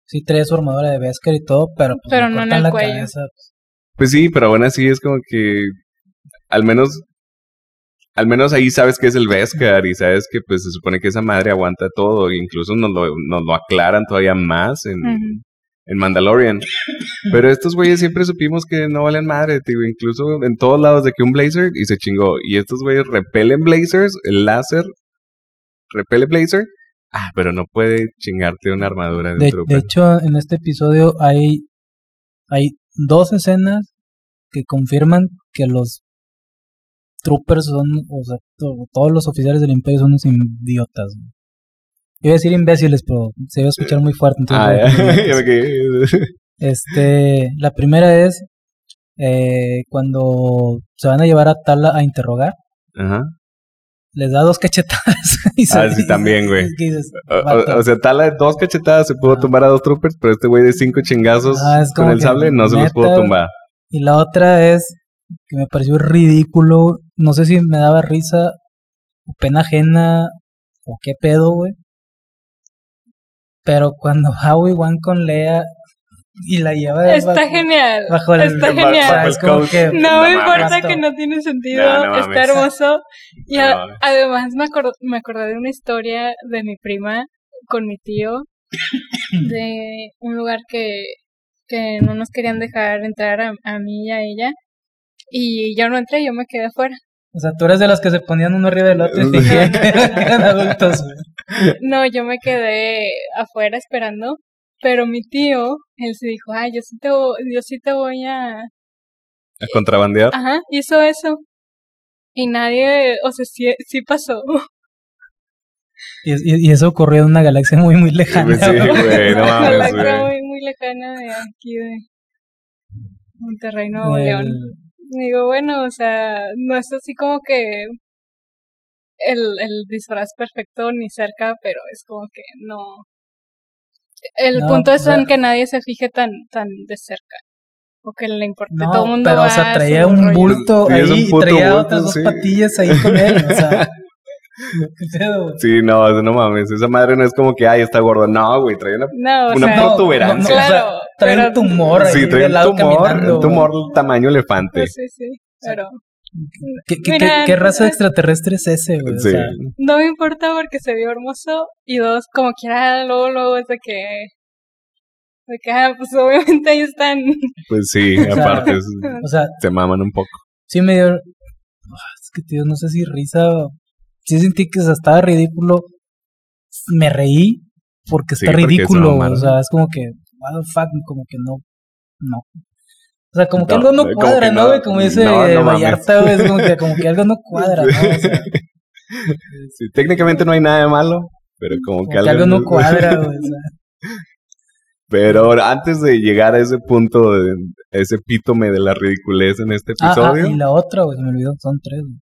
S1: sí trae su armadura de Beskar y todo, pero pues
S2: Pero no en el
S1: la
S2: cuello.
S1: cabeza. pues,
S3: Pues sí, pero aún así es como que al menos al menos ahí sabes que es el Beskar y sabes que pues se supone que esa madre aguanta todo e incluso nos lo, nos lo aclaran todavía más en,
S2: Ujú.
S3: En Mandalorian. Pero estos güeyes siempre supimos que no valen madre, tío, incluso en todos lados de que un blazer y se chingó. Y estos güeyes repelen blazers, el láser repele blazer. Ah, pero no puede chingarte una armadura de,
S1: De,
S3: trooper.
S1: de hecho, en este episodio hay, hay dos escenas que confirman que los troopers son, o sea, to- todos los oficiales del imperio son unos idiotas. Iba a decir imbéciles, pero se iba a escuchar muy fuerte. entonces
S3: Ah, quedé. [laughs]
S1: Este, la primera es eh, cuando se van a llevar a Tala a interrogar,
S3: Ajá.
S1: les da dos cachetadas. [laughs] y se-
S3: Ah, sí, también, güey. O, o- sea, Tala de dos cachetadas se pudo
S1: Ah.
S3: tumbar a dos troopers, pero este güey de cinco chingazos
S1: Ah, es
S3: con el sable no se los pudo tumbar.
S1: Y la otra es que me pareció ridículo. No sé si me daba risa o pena ajena o qué pedo, güey. Pero cuando [laughs] Howie Wan con Lea y la lleva de
S2: Está
S1: bajo,
S2: genial.
S1: bajo el,
S2: está genial.
S3: bajo el
S1: es como
S3: coat.
S1: que
S2: No me importa que no tiene sentido,
S3: No, no
S2: está
S3: mames.
S2: hermoso. Y
S3: No
S2: a-
S3: mames.
S2: además me, acor- me acordé de una historia de mi prima con mi tío, [laughs] de un lugar que, que no nos querían dejar entrar a, a mí y a ella. Y yo no entré, yo me quedé afuera.
S1: O sea, tú eres de las que se ponían uno arriba del otro y [laughs] fingían que eran adultos, güey.
S2: No, yo me quedé afuera esperando. Pero mi tío, él se dijo, ay, yo sí te, yo sí te voy a,
S3: A contrabandear.
S2: Ajá, hizo eso. Y nadie, o sea, sí, sí pasó.
S1: Y, y- y eso ocurrió en una galaxia muy, muy lejana.
S3: Sí,
S1: güey.
S3: güey, no
S2: Una
S3: mames,
S2: galaxia
S3: güey.
S2: muy, muy lejana de aquí de Monterrey, Nuevo León. Digo, bueno, o sea, no es así como que el, el disfraz perfecto ni cerca, pero es como que no. El
S1: No,
S2: punto es
S1: o sea-
S2: en que nadie se fije tan, tan de cerca. O que le importe.
S1: No,
S2: Todo el mundo
S1: pero
S2: va
S1: o sea, traía un
S2: rollo.
S1: bulto
S3: Sí,
S1: ahí
S3: es un
S1: y traía
S3: bulto,
S1: otras dos
S3: sí.
S1: patillas ahí con él. O sea. [laughs]
S3: Sí, no, eso no mames. Esa madre no es como que, ay, está gordo. No, güey, trae una.
S2: No,
S3: Una
S2: sea,
S3: protuberancia.
S1: no, no, o sea,
S2: Claro,
S1: trae
S2: pero-
S1: un tumor ahí
S3: Sí, trae un tumor.
S1: caminando.
S3: un tumor tamaño elefante.
S2: Sí, sí, pero
S1: ¿Qué, qué,
S2: Mira,
S1: qué- qué raza extraterrestre es ese, güey? O
S3: Sí.
S1: sea,
S2: no me importa porque se vio hermoso y dos, como quiera, luego, luego es de que, de que, ah, pues obviamente ahí están.
S3: Pues sí, [laughs]
S1: sea,
S3: aparte, es-
S1: o sea,
S3: se maman un poco.
S1: sí me dio. Ah, Es que, tío, no sé si risa. o- Sí sentí que estaba ridículo. Me reí porque
S3: Sí,
S1: está
S3: porque se
S1: ridículo, güey. O sea, es como que, what the fuck, como que no. No. O sea, como que
S3: No,
S1: algo no cuadra, ¿no, güey? Como dice
S3: No, no.
S1: Vallarta, güey. Es como que, como que algo no [laughs] cuadra, ¿no? O sea, [laughs]
S3: Sí, técnicamente no hay nada de malo, pero como,
S1: como que algo no cuadra, [laughs] güey. O sea.
S3: Pero antes de llegar a ese punto, de, ese epítome de la ridiculez en este
S1: Ah, ah,
S3: episodio,
S1: y la otra, güey, se me olvidó, son tres. güey.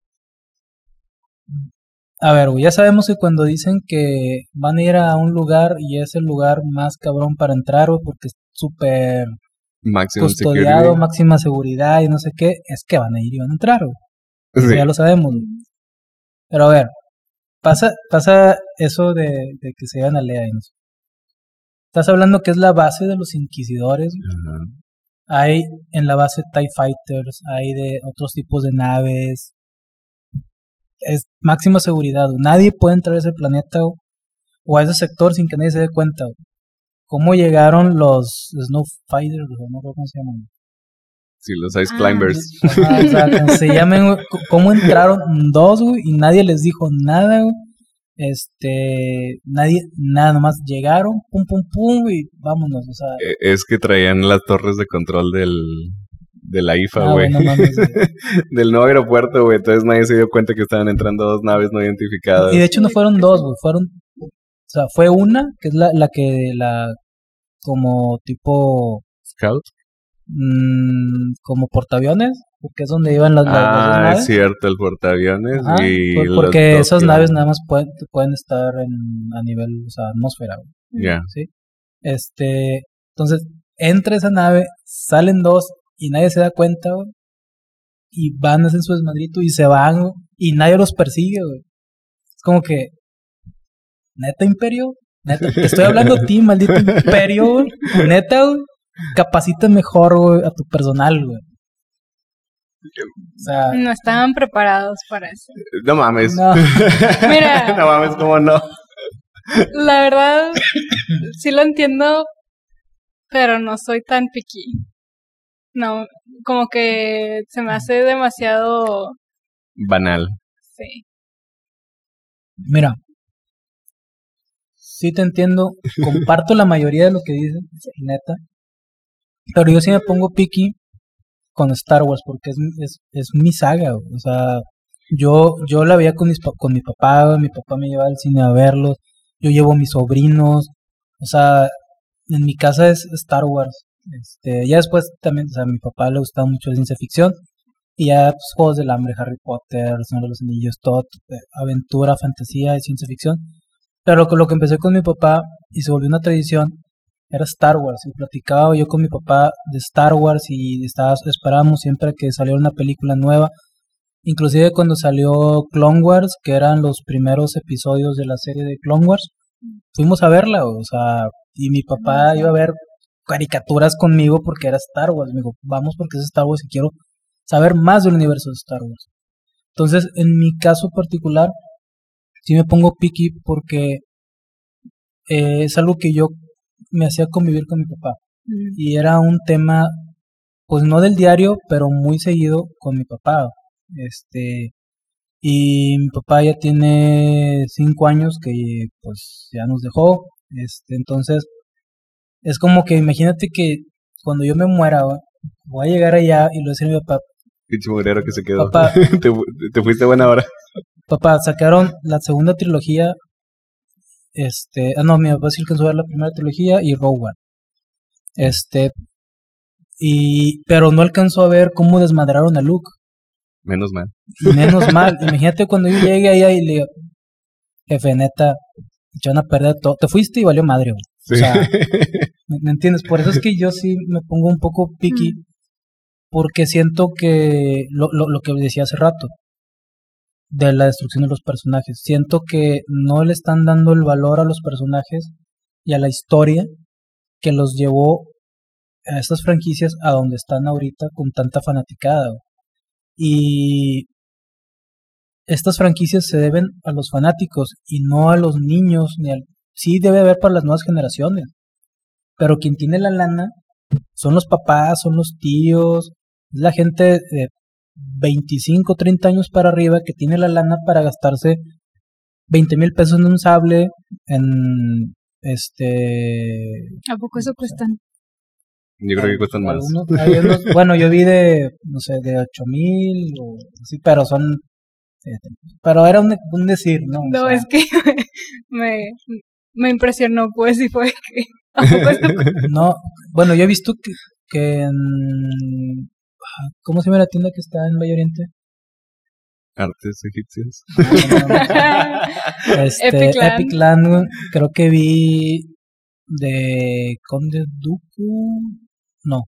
S1: A ver, güey, ya sabemos que cuando dicen que van a ir a un lugar y es el lugar más cabrón para entrar, güey, porque es súper custodiado,
S3: Security.
S1: máxima seguridad y no sé qué, es que van a ir y van a entrar, güey. Eso
S3: Sí.
S1: ya lo sabemos. güey. Pero a ver, pasa, pasa eso de, de que se llegan a Lea y no sé. Estás hablando que es la base de los inquisidores. Hay en la base TIE Fighters, hay de otros tipos de naves. Es máxima seguridad. güey. Nadie puede entrar a ese planeta güey, o a ese sector sin que nadie se dé cuenta. güey. ¿Cómo llegaron los Snow Fighters? güey? No recuerdo cómo se llaman.
S3: Sí, los Ice
S2: Ah.
S3: Climbers.
S1: O sea, como se [laughs] c- ¿cómo entraron dos, güey? Y nadie les dijo nada, güey. Este, nadie, nada, nomás llegaron, pum, pum, pum, y vámonos, o sea.
S3: Eh, Es que traían las torres de control del, de la IFA,
S1: ah,
S3: güey.
S1: bueno, mames, [laughs] güey.
S3: del nuevo aeropuerto, güey. Entonces nadie se dio cuenta que estaban entrando dos naves no identificadas.
S1: Y de hecho no fueron dos, güey, fueron, o sea, fue una, que es la, la que, la, como tipo,
S3: Scout.
S1: mm, como portaaviones, porque es donde iban las, las- las dos
S3: Ah,
S1: naves.
S3: es cierto, el portaaviones.
S1: Ajá,
S3: y
S1: por-
S3: los
S1: porque esas naves nada más pueden, pueden estar en, a nivel, o sea, atmósfera, güey.
S3: Ya.
S1: ¿sí? Este, entonces, entra esa nave, salen dos y nadie se da cuenta, güey. Y van, hacen su desmadrito y se van, güey, y nadie los persigue, güey. Es como que, neta, Imperio, neta, te estoy hablando a ti, [laughs] maldito Imperio, güey. Neta, güey, capacita mejor, güey, a tu personal, güey. O sea,
S2: No estaban preparados para eso.
S3: No mames.
S1: no, [laughs]
S2: Mira.
S3: no mames, ¿cómo no?
S2: La verdad, sí lo entiendo, pero no soy tan picky. No, como que se me hace demasiado...
S3: Banal.
S2: Sí.
S1: Mira, sí te entiendo, [laughs] comparto la mayoría de lo que dices, neta, pero yo sí me pongo picky con Star Wars porque es, es, es mi saga, güey. o sea, yo, yo la veía con, mis, pa- con mi papá, güey, mi papá me llevaba al cine a verlos, yo llevo a mis sobrinos, o sea, en mi casa es Star Wars, este, ya después también, o sea, a mi papá le gustaba mucho la ciencia ficción, y ya pues, Juegos del Hambre, Harry Potter, El Señor de los Anillos, todo, aventura, fantasía y ciencia ficción. Pero lo que, lo que empecé con mi papá y se volvió una tradición era Star Wars. Y platicaba yo con mi papá de Star Wars y estaba, esperábamos siempre que saliera una película nueva. Inclusive cuando salió Clone Wars, que eran los primeros episodios de la serie de Clone Wars, fuimos a verla, o sea, y mi papá iba a ver caricaturas conmigo porque era Star Wars. Me dijo, vamos porque es Star Wars y quiero saber más del universo de Star Wars. Entonces, en mi caso particular, sí me pongo picky porque eh, es algo que yo me hacía convivir con mi papá.
S2: Mm.
S1: Y era un tema, pues no del diario, pero muy seguido con mi papá. Este, y mi papá ya tiene cinco años que pues ya nos dejó. Este, entonces, es como que imagínate que cuando yo me muera, voy a llegar allá y le voy a decir a mi papá,
S3: Pinche mugrero que se quedó.
S1: Papá. [laughs]
S3: te, te fuiste buena hora.
S1: Papá, sacaron la segunda trilogía. Este, ah, no, mi papá sí alcanzó a ver la primera trilogía y Rogue One. Este, y, pero no alcanzó a ver cómo desmadraron a Luke.
S3: Menos mal.
S1: Menos [laughs] mal, imagínate cuando yo llegue allá y le digo, jefe, neta, echaron a perder todo. Te fuiste y valió madre, güey.
S3: Sí.
S1: O sea, [laughs] ¿me, me entiendes? Por eso es que yo sí me pongo un poco picky, porque siento que lo, lo, lo que decía hace rato, de la destrucción de los personajes, siento que no le están dando el valor a los personajes y a la historia que los llevó a estas franquicias a donde están ahorita con tanta fanaticada. Y estas franquicias se deben a los fanáticos y no a los niños ni al sí debe haber para las nuevas generaciones. Pero quien tiene la lana son los papás, son los tíos, es la gente de 25, 30 años para arriba que tiene la lana para gastarse 20 mil pesos en un sable, en este...
S2: ¿A poco eso cuestan?
S3: Yo creo que cuestan más.
S1: algunos- hay unos- [laughs] bueno, yo vi de, no sé, de 8 mil, o así, pero son... fíjate, Pero era un, un decir, ¿no? O
S2: No,
S1: sea,
S2: es que [laughs] me, me impresionó, pues, y fue que... [laughs] ¿A poco esto cuesta? [laughs]
S1: No, bueno, yo he visto que, que en... ah, ¿Cómo se llama la tienda que está en Valle Oriente?
S3: Artes egipcios. [laughs]
S1: Este,
S2: Epic Land.
S1: Epic Land, güey, creo que vi de Conde Dooku, no,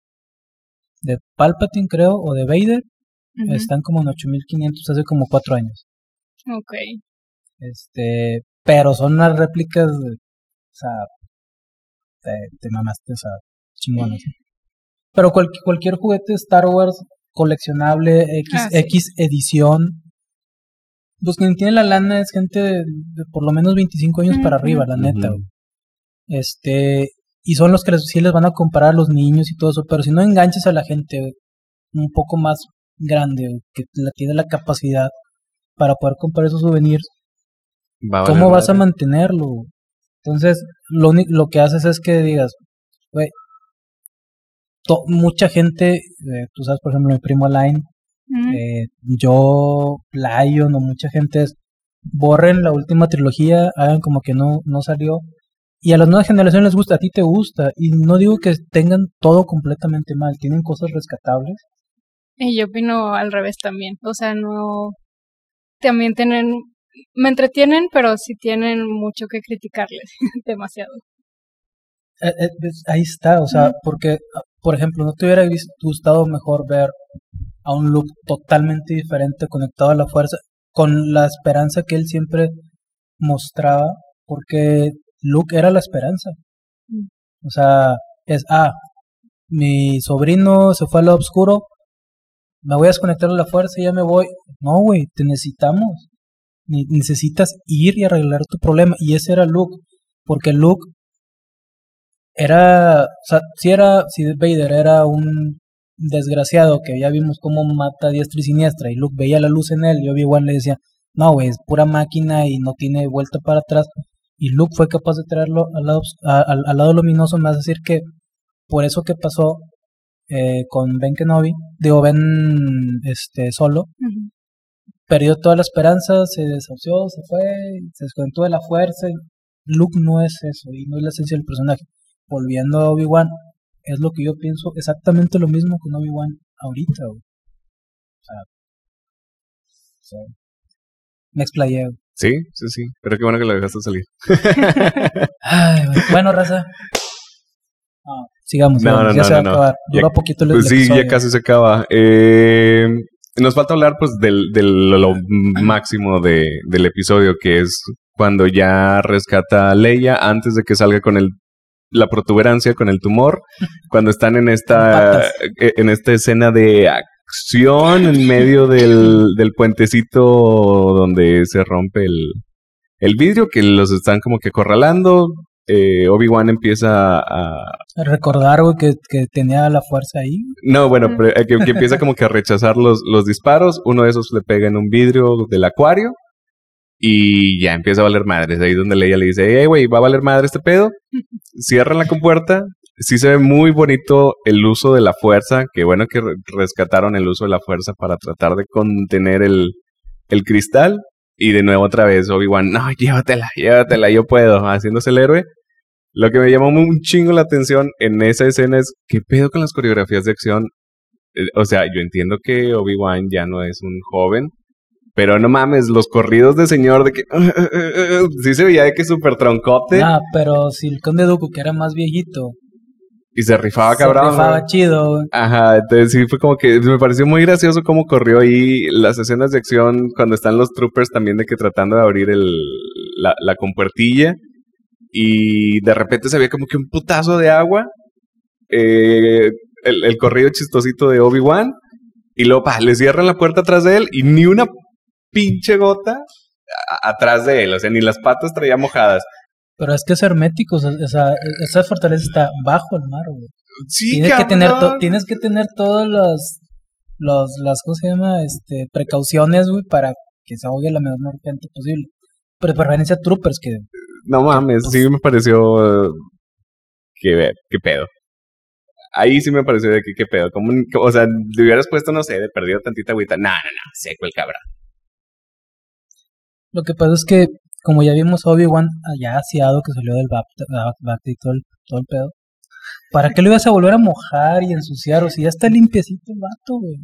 S1: de Palpatine creo, o de Vader, están como en 8500 hace como cuatro años.
S2: Ok.
S1: Este, pero son unas réplicas, de- o sea, te, te mamaste, o sea, chingonas. Pero cual- cualquier juguete Star Wars coleccionable, X,
S2: Ah, sí.
S1: X edición, pues quien tiene la lana es gente de, de por lo menos 25 años para arriba, la neta. Este, y son los que les, sí les van a comprar a los niños y todo eso, pero si no enganches a la gente un poco más grande, que la, tiene la capacidad para poder comprar esos souvenirs,
S3: Va
S1: ¿cómo vas a mantenerlo? Entonces, lo, lo que haces es que digas, güey, mucha gente, eh, tú sabes, por ejemplo, mi primo Alain,
S2: Mm,
S1: eh, yo, Lion o mucha gente es, borren la última trilogía, hagan como que no, no salió. Y a las nuevas generaciones les gusta, a ti te gusta. Y no digo que tengan todo completamente mal, tienen cosas rescatables.
S2: Y yo opino al revés también. O sea, no. También tienen. Me entretienen, pero sí tienen mucho que criticarles. [laughs] Demasiado.
S1: Eh, eh, pues, ahí está, o sea, porque, por ejemplo, ¿no te hubiera gustado mejor ver a un Luke totalmente diferente, conectado a la fuerza, con la esperanza que él siempre mostraba? Porque Luke era la esperanza.
S2: Mm.
S1: O sea, es, ah, mi sobrino se fue al lado oscuro, me voy a desconectar de la fuerza y ya me voy. No, güey, te necesitamos. Necesitas ir y arreglar tu problema. Y ese era Luke. Porque Luke era, si era, si Vader era un desgraciado que ya vimos cómo mata diestra y siniestra y Luke veía la luz en él y Obi-Wan le decía, no, güey, es pura máquina y no tiene vuelta para atrás. Y Luke fue capaz de traerlo al lado, al, al lado luminoso, me vas decir que por eso que pasó eh, con Ben Kenobi, digo, Ben este, solo. Perdió toda la esperanza, se desahució, se fue, se desconectó de la fuerza. Luke no es eso y no es la esencia del personaje. Volviendo a Obi-Wan, es lo que yo pienso, exactamente lo mismo con Obi-Wan ahorita. güey. O sea, o sea, me explayé. güey.
S3: Sí, sí, sí. Pero qué bueno que lo dejaste salir. [laughs]
S1: Ay, bueno, raza. No, sigamos,
S3: No,
S1: sigamos,
S3: no,
S1: ya se va a acabar.
S3: Ya-
S1: Dura poquito el,
S3: Pues
S1: el
S3: sí,
S1: episodio.
S3: ya casi se acaba. Eh, nos falta hablar pues del, del lo máximo de, del episodio, que es cuando ya rescata a Leia antes de que salga con el la protuberancia, con el tumor, [laughs] cuando están en esta eh, en esta escena de acción en medio del, del puentecito donde se rompe el, el vidrio, que los están como que acorralando. Eh, Obi-Wan empieza a,
S1: Recordar, güey, que, que tenía la fuerza ahí.
S3: no, bueno, pero, eh, que, que empieza como que a rechazar los, los disparos. Uno de esos le pega en un vidrio del acuario. Y ya empieza a valer madres. Ahí es donde Leia le dice, hey, güey, va a valer madre este pedo. Cierran la compuerta. Sí se ve muy bonito el uso de la fuerza. Qué bueno que re- rescataron el uso de la fuerza para tratar de contener el, el cristal. Y de nuevo otra vez Obi-Wan, no, llévatela, llévatela, yo puedo, haciéndose el héroe. Lo que me llamó un chingo la atención en esa escena es qué pedo con las coreografías de acción. Eh, O sea, yo entiendo que Obi-Wan ya no es un joven, pero no mames, los corridos de señor de que [laughs] sí se veía de que súper troncote
S1: Ah, pero si el conde Dooku, que era más viejito,
S3: y se rifaba
S1: se
S3: cabrón.
S1: rifaba
S3: ¿no?
S1: chido, güey.
S3: Ajá, entonces sí fue como que me pareció muy gracioso cómo corrió ahí las escenas de acción cuando están los troopers también de que tratando de abrir el, la, la compuertilla y de repente se veía como que un putazo de agua, eh, el, el corrido chistosito de Obi-Wan y luego pa, le cierran la puerta atrás de él y ni una pinche gota a- atrás de él, o sea, ni las patas traía mojadas.
S1: Pero es que es hermético, o sea, esa, fortaleza está bajo el mar, güey.
S3: Sí,
S1: tienes que tener to- tienes que tener todas las los las ¿cómo se llama? este precauciones, güey, para que se ahogue la menor gente posible. Pero preferencia troopers que
S3: No mames, sí me pareció. eh, Que ver, qué pedo. Ahí sí me pareció de que qué pedo. Como, o sea, le hubieras puesto, no sé, de perdido tantita agüita. No, no, no, seco el cabrón.
S1: lo que pasa es que como ya vimos Obi-Wan allá asiado que salió del Bacta Bacta y todo el, todo el pedo. ¿Para qué lo ibas a volver a mojar y ensuciar? O si ya está limpiecito el vato, güey.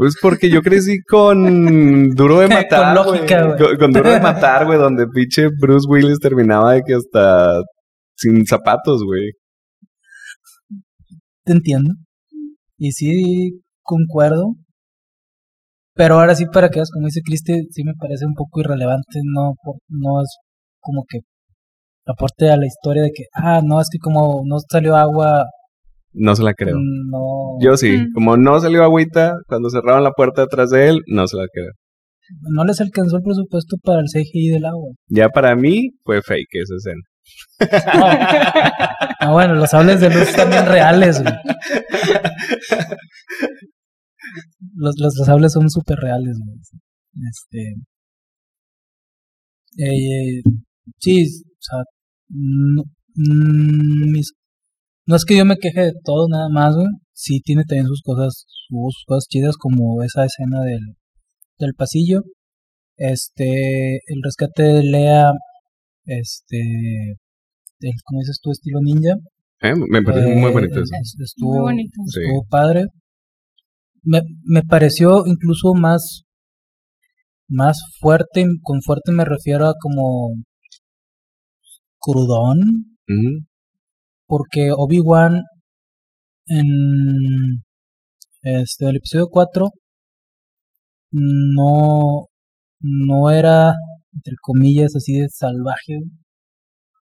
S3: Pues porque yo crecí con Duro de
S1: Con
S3: Matar.
S1: lógica,
S3: güey.
S1: güey.
S3: Con, con Duro de [laughs] Matar, güey, donde pinche Bruce Willis terminaba de que hasta sin zapatos, güey.
S1: Te entiendo. Y sí, concuerdo. Pero ahora sí, para que veas, como dice Cristi, sí me parece un poco irrelevante, no, por- no es como que aporte a la historia de que, ah, no, es que como no salió agua,
S3: No se la creo.
S1: no...
S3: Yo sí,
S2: Mm.
S3: como no salió agüita cuando cerraron la puerta detrás de él, no se la creo.
S1: No les alcanzó el presupuesto para el CGI del agua.
S3: Ya para mí fue fake esa escena.
S1: Ah, bueno, los sables de luz también reales, güey. Los, los, los sables son súper reales, güey. Este. eh, sí, o sea, no, mm, mis- no es que yo me queje de todo nada más, güey. Sí tiene también sus cosas, sus cosas chidas como esa escena del, del pasillo. Este, el rescate de Lea, este, el, como dices tú, estilo ninja.
S3: ¿Eh? Me parece muy
S1: Eh,
S3: bonito eso.
S1: es- Estuvo,
S2: Muy bonito.
S3: Sí.
S1: estuvo padre. Me, me pareció incluso más, más fuerte. Con fuerte me refiero a como crudón.
S3: Ujú.
S1: Porque Obi-Wan en este, el episodio 4 no, no era, entre comillas, así de salvaje.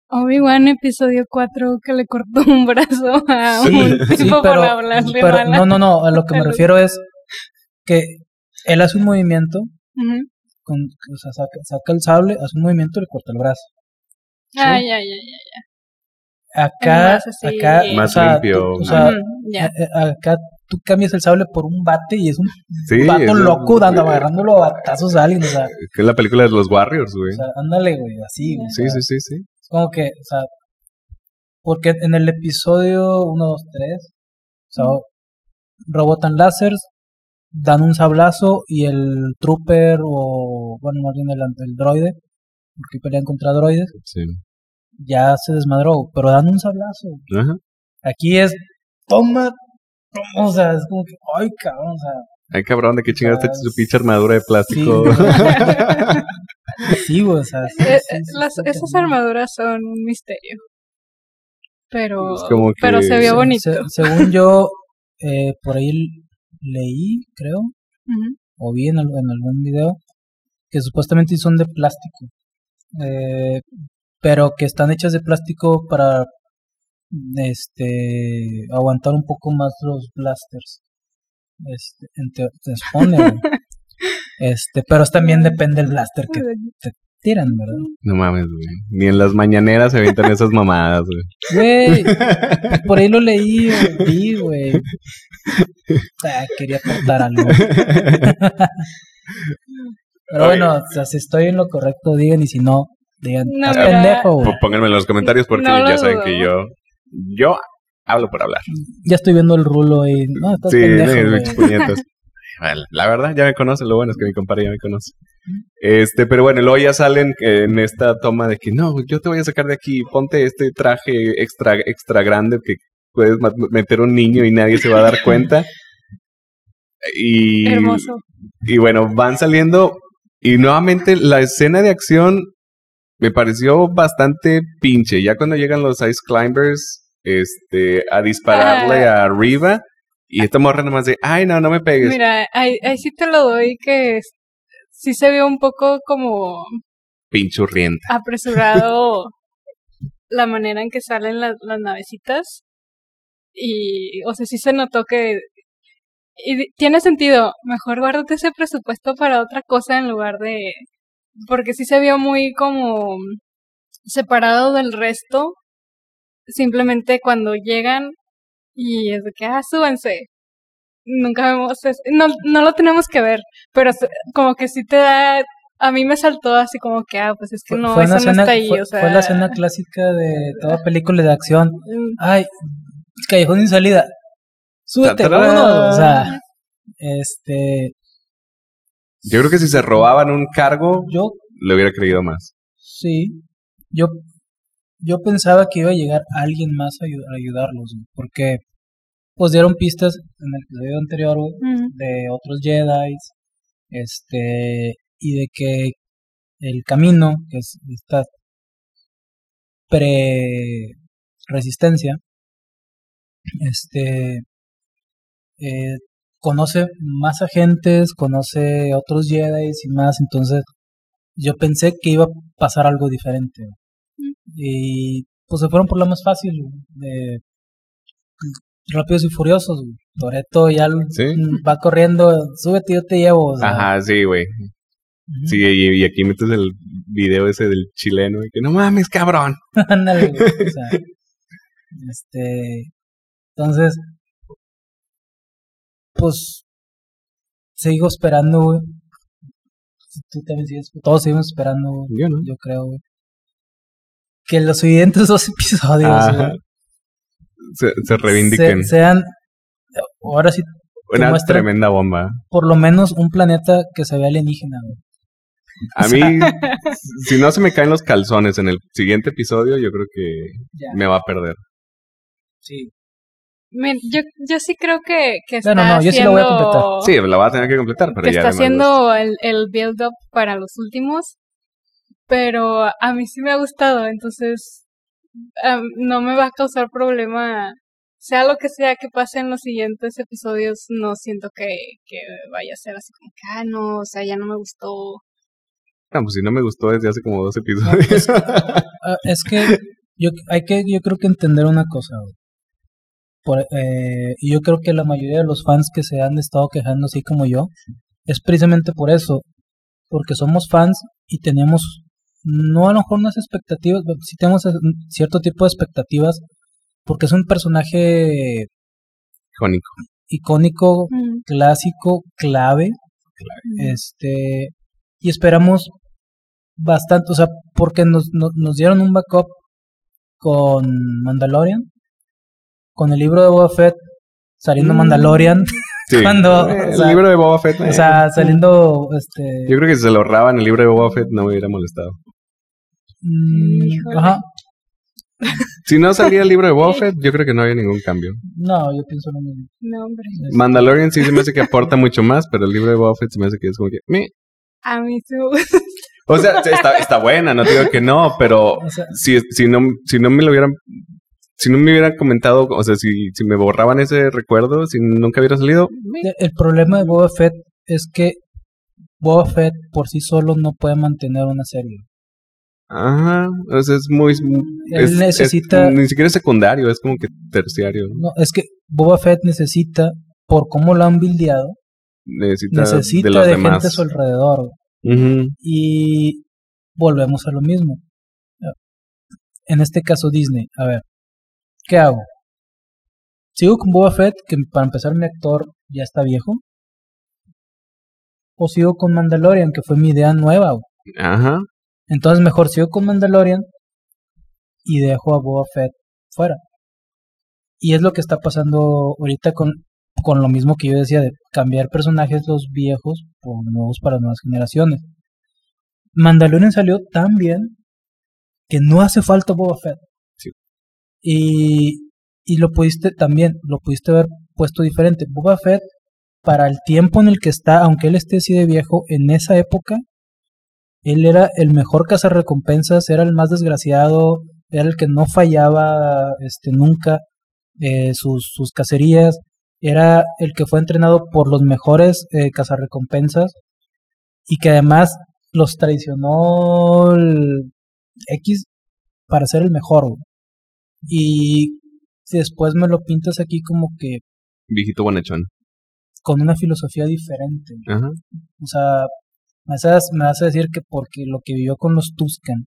S2: Obi-Wan episodio 4 que le cortó un brazo a
S3: Sí,
S2: un tipo
S1: Sí, pero,
S2: para hablarle
S1: pero
S2: mal a-
S1: no, no, no, a lo que me refiero es que él hace un movimiento, con, o sea, saca, saca el sable, hace un movimiento y le corta el brazo.
S2: Ay, ay, ay, ay.
S1: Acá,
S2: Es más así-
S1: acá,
S3: Más
S1: o sea,
S3: limpio,
S1: tú- o sea, eh, eh, acá tú cambias el sable por un bate y es un
S3: Sí,
S1: vato loco dando, agarrándolo a batazos a alguien, o sea,
S3: Que es la película de los Warriors, güey.
S1: o sea, ándale, güey, así, güey, o
S3: Sí,
S1: sea,
S3: sí, sí, sí.
S1: Es como que, o sea, porque en el episodio 1, 2, 3, o sea, robotan láseres, dan un sablazo y el trooper o, bueno, más bien el, el droide, porque pelean contra droides,
S3: Sí.
S1: Ya se desmadró, pero dan un sablazo.
S3: Ajá.
S1: Aquí es, toma, toma, o sea, es como que, ay, cabrón, o sea,
S3: Ay, cabrón, ¿de qué chingados te
S1: Ah,
S3: su pinche armadura de plástico? [laughs]
S1: Sí. o sea, sí,
S2: Eh,
S1: sí,
S2: eh, las- esas armaduras son un misterio. Pero,
S3: Es como que-
S2: pero se vio bonito.
S1: Se- según yo, eh, por ahí leí, creo, o vi en, en algún video, que supuestamente son de plástico, eh, pero que están hechas de plástico para este aguantar un poco más los blasters. Este, se [laughs] este, pero también depende del blaster que te tiran, ¿verdad?
S3: no mames, güey. Ni en las mañaneras se avientan esas mamadas, güey.
S1: Güey, [laughs] por ahí lo leí, vi, güey. Ah, quería contar algo. [laughs] Pero bueno, o sea, si estoy en lo correcto, digan, y si no, digan,
S2: No,
S1: pendejo,
S3: Pónganme en los comentarios porque
S2: No
S3: ya saben
S2: dudo.
S3: que yo, yo hablo por hablar.
S1: Ya estoy viendo el rulo y no, estás
S3: Sí,
S1: pendejo,
S3: sí, la verdad, ya me conocen. Lo bueno es que mi compadre ya me conoce. Este, pero bueno, luego ya salen en esta toma de que no, yo te voy a sacar de aquí. Ponte este traje extra, extra grande que puedes meter un niño y nadie se va a dar cuenta. [laughs] Y,
S2: Hermoso.
S3: y bueno, van saliendo. Y nuevamente la escena de acción me pareció bastante pinche. Ya cuando llegan los Ice Climbers este, a dispararle
S2: Ah.
S3: a Riva. Y esta morra nomás de, ay, no, no me pegues.
S2: Mira, ahí, ahí sí te lo doy que sí se vio un poco como
S3: Pinchurrienta.
S2: apresurado [laughs] la manera en que salen las, las navecitas. Y, o sea, sí se notó que... Y tiene sentido, mejor guárdate ese presupuesto para otra cosa en lugar de... Porque sí se vio muy como separado del resto. Simplemente cuando llegan y es de que, ah, súbanse. Nunca vemos eso. No, no lo tenemos que ver, pero como que sí te da... A mí me saltó así como que, ah, pues es que no,
S1: fue
S2: eso
S1: una
S2: no
S1: escena-
S2: está ahí,
S1: fue,
S2: o sea...
S1: fue la escena clásica de toda [laughs] película de acción.
S2: mm,
S1: Ay, callejón sin salida. Súbete, vámonos. O sea, este,
S3: Yo creo que si se robaban un cargo,
S1: yo
S3: le hubiera creído más.
S1: Sí, yo, yo pensaba que iba a llegar alguien más a, ayu- a ayudarlos, porque pues dieron pistas en el episodio anterior de otros Jedi, este, y de que el camino, que es esta pre-resistencia, este, eh, conoce más agentes, conoce otros Jedi y más, entonces yo pensé que iba a pasar algo diferente. Y pues se fueron por lo más fácil, de Rápidos y Furiosos. Toreto ya
S3: Sí.
S1: va corriendo, súbete, yo te llevo. o sea,
S3: Ajá, sí, güey. Sí, y, y aquí metes el video ese del chileno y que no mames, cabrón. [laughs]
S1: Ándale, güey, o sea, [laughs] este, entonces, pues, sigo esperando, güey. Tú también sigues, todos seguimos esperando, güey,
S3: Yo no.
S1: yo creo, güey. Que los siguientes dos [laughs] episodios, güey,
S3: Se, se reivindiquen.
S1: se- sean, ahora sí,
S3: Una tremenda bomba.
S1: por lo menos un planeta que se vea alienígena, güey.
S3: A [laughs] mí, si no se me caen los calzones en el siguiente episodio, yo creo que
S1: Ya,
S3: me va a perder.
S1: sí.
S2: Me- yo, yo sí creo que, que está
S1: Bueno, no, yo sí lo voy a completar.
S2: haciendo-
S3: Sí, la va a tener que completar, pero
S2: que
S3: ya
S2: está haciendo el, el build-up para los últimos, pero a mí sí me ha gustado, entonces am, no me va a causar problema, sea lo que sea que pase en los siguientes episodios, no siento que, que vaya a ser así como que, ah, no, o sea, ya no me gustó.
S3: No, pues si no me gustó desde hace como dos episodios.
S1: Ah, es que yo hay que yo creo que entender una cosa güey. Por, eh, y yo creo que la mayoría de los fans que se han estado quejando así como yo es precisamente por eso porque somos fans y tenemos no a lo mejor unas expectativas pero sí tenemos eh, cierto tipo de expectativas porque es un personaje
S3: Jónico.
S1: icónico
S2: Mm,
S1: clásico clave este y esperamos bastante, o sea, porque nos, nos, nos dieron un backup con Mandalorian, con el libro de Boba Fett saliendo
S3: Mm.
S1: Mandalorian,
S3: Sí. [laughs]
S1: Cuando-
S3: Eh,
S1: o
S3: el
S1: sea,
S3: libro de Boba Fett. eh,
S1: o sea, saliendo este
S3: yo creo que si se lo ahorraban el libro de Boba Fett no me hubiera molestado.
S1: mm, ajá,
S3: Si no salía el libro de Boba [laughs] Fett, yo creo que no había ningún cambio.
S1: no, yo pienso lo mismo.
S2: No, hombre.
S3: Mandalorian sí se me hace que aporta mucho más, pero el libro de Boba Fett se me hace que es como que... meh.
S2: A mí sí me.
S3: O sea, está, está buena, no digo que no, pero
S1: O sea,
S3: si, si, no, si no me lo hubieran... Si no me hubieran comentado, o sea, si, si me borraban ese recuerdo, si nunca hubiera salido,
S1: el- problema de Boba Fett es que Boba Fett por sí solo no puede mantener una serie.
S3: Ajá, o sea, es muy...
S1: Él
S3: es-
S1: necesita-
S3: es- ni siquiera es secundario, es como que terciario.
S1: No, es que Boba Fett necesita, por cómo lo han bildeado,
S3: Necesita,
S1: necesita
S3: de
S1: gente a su alrededor. Y volvemos a lo mismo. En este caso Disney, a ver, ¿qué hago? ¿Sigo con Boba Fett, que para empezar mi actor ya está viejo? ¿O sigo con Mandalorian, que fue mi idea nueva? güey?
S3: Ajá.
S1: Entonces mejor sigo con Mandalorian y dejo a Boba Fett fuera. Y es lo que está pasando ahorita con, con lo mismo que yo decía de cambiar personajes los viejos por nuevos para nuevas generaciones. Mandalorian salió tan bien que no hace falta Boba Fett. Y, y lo pudiste también, lo pudiste haber puesto diferente. Boba Fett, para el tiempo en el que está, aunque él esté así de viejo, en esa época, él era el mejor cazarrecompensas, era el más desgraciado, era el que no fallaba este, nunca eh, sus, sus cacerías, era el que fue entrenado por los mejores eh, cazarrecompensas y que además los traicionó el X para ser el mejor. Y después me lo pintas aquí como que
S3: Viejito bonachón.
S1: con una filosofía diferente.
S3: Ajá.
S1: O sea, me haces, me hace decir que porque lo que vivió con los Tuscan,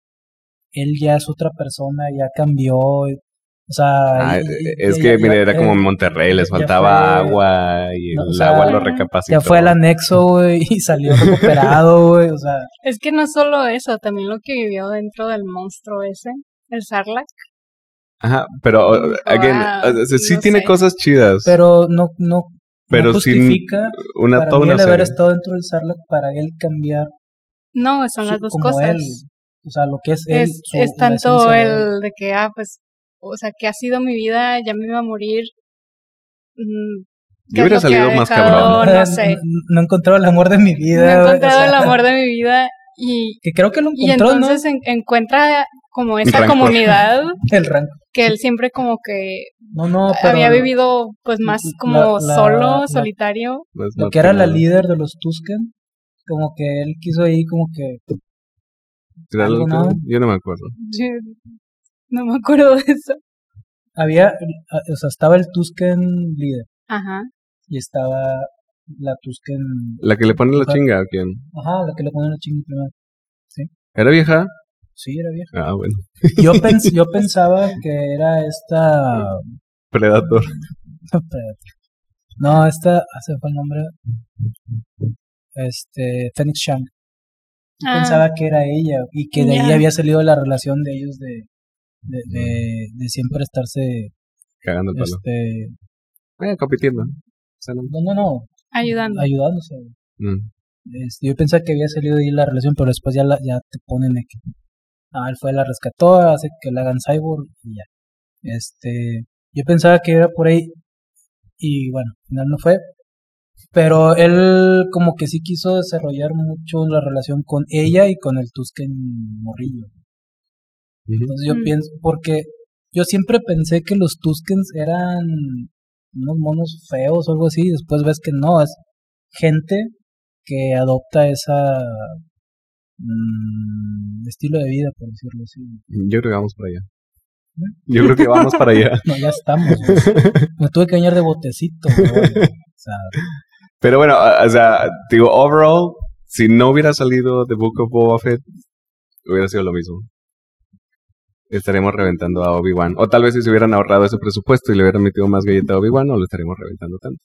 S1: él ya es otra persona, ya cambió. O sea,
S3: Ah,
S1: y- y-
S3: es
S1: y-
S3: que,
S1: ya-
S3: mira,
S1: ya-
S3: era como en
S1: eh,
S3: Monterrey, les faltaba
S1: fue-
S3: agua y
S1: No,
S3: el
S1: o sea,
S3: agua lo recapacitó.
S1: ya fue al anexo, güey, y [laughs] salió recuperado, güey. O sea,
S2: Es que no solo eso, también lo que vivió dentro del monstruo ese, el Sarlacc.
S3: Ajá, pero, again,
S2: ah,
S3: o sea, sí
S2: no
S3: tiene
S2: sé.
S3: cosas chidas,
S1: pero no, no,
S3: pero
S1: no
S3: sin
S1: justifica
S3: una
S1: para mí el haber estado dentro del Sarlacc para él cambiar
S2: No, son
S1: su-
S2: las dos
S1: como
S2: cosas.
S1: él. O sea, lo que es él.
S2: es,
S1: su-
S2: es tanto el de que, ah, pues, o sea, que ha sido mi vida, ya me iba a morir. mm,
S3: Yo
S2: ¿qué es
S3: hubiera salido más
S2: dejado?
S3: cabrón.
S2: No sé.
S1: No he encontrado el amor de mi
S2: No
S1: vida.
S2: he
S1: güey, o
S2: encontrado
S1: sea,
S2: el amor [laughs] de mi vida Y,
S1: Que creo que lo
S2: y
S1: encontró,
S2: entonces en- encuentra como esa
S3: Rancor.
S2: comunidad. [laughs]
S1: El rango.
S2: que él siempre como que
S1: No, no, pero
S2: había vivido pues más como
S1: la-
S2: solo,
S1: la-
S2: solitario.
S3: Pues
S1: lo que era la líder de los Tusken, como que él quiso ahí como que
S3: ¿Era
S1: algo,
S3: lo que-
S1: ¿no?
S3: Yo no me acuerdo.
S2: Yo no me acuerdo de eso.
S1: había, o sea, estaba el Tusken líder
S2: Ajá.
S1: y estaba la Tusken,
S3: ¿La que le pone la chinga o quién?
S1: ajá, la que le ponen la chinga primero.
S3: ¿Era vieja?
S1: Sí, era vieja.
S3: Ah, bueno.
S1: Yo, [laughs] pens- yo pensaba que era esta
S3: Predator. [laughs]
S1: No, esta, ah, se fue el nombre. Este, Phoenix Shang. Yo
S2: Ah.
S1: Pensaba que era ella y que de ahí
S2: Ya.
S1: había salido la relación de ellos de, de, de, de siempre estarse,
S3: Cagando el palo.
S1: este,
S3: Eh, compitiendo. O sea, no-
S1: no, no, no,
S2: Ayudando.
S1: ayudándose.
S3: Mm.
S1: Este, yo pensaba que había salido de ahí la relación, pero después ya, la, ya te ponen que, ah, él fue, la rescató, hace que la hagan cyborg y ya. Este, yo pensaba que era por ahí y bueno, al final no fue. Pero él como que sí quiso desarrollar mucho la relación con ella y con el Tusken morrillo. Entonces yo
S2: Mm.
S1: pienso, porque yo siempre pensé que los Tuskens eran unos monos feos o algo así, y después ves que no, es gente que adopta esa mm, estilo de vida, por decirlo así.
S3: Yo creo que vamos para allá. Yo creo que vamos para allá. [laughs]
S1: No, ya estamos. güey. Me tuve que bañar de botecito. O sea,
S3: Pero bueno, o o sea, digo, overall, si no hubiera salido The Book of Boba Fett, hubiera sido lo mismo. Estaremos reventando a Obi-Wan. O tal vez si se hubieran ahorrado ese presupuesto y le hubieran metido más galleta a Obi-Wan, no lo estaríamos reventando tanto.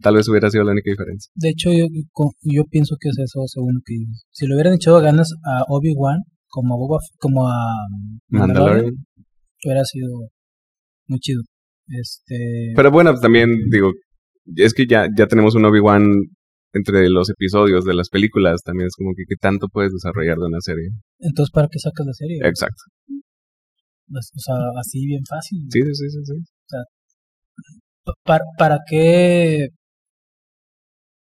S3: Tal vez hubiera sido la única diferencia.
S1: de hecho, yo, yo pienso que es eso, según lo que. Si le hubieran echado ganas a Obi-Wan, como a Boba, como a Mandalorian,
S3: Mandalorian.
S1: hubiera sido muy chido. Este,
S3: Pero bueno, también digo, es que ya, ya tenemos un Obi-Wan entre los episodios de las películas. También es como que qué tanto puedes desarrollar de una serie.
S1: entonces, ¿para qué sacas la serie?
S3: Exacto.
S1: O sea, así bien fácil.
S3: Sí, sí, sí, sí. sí.
S1: Pa- para, ¿Para qué?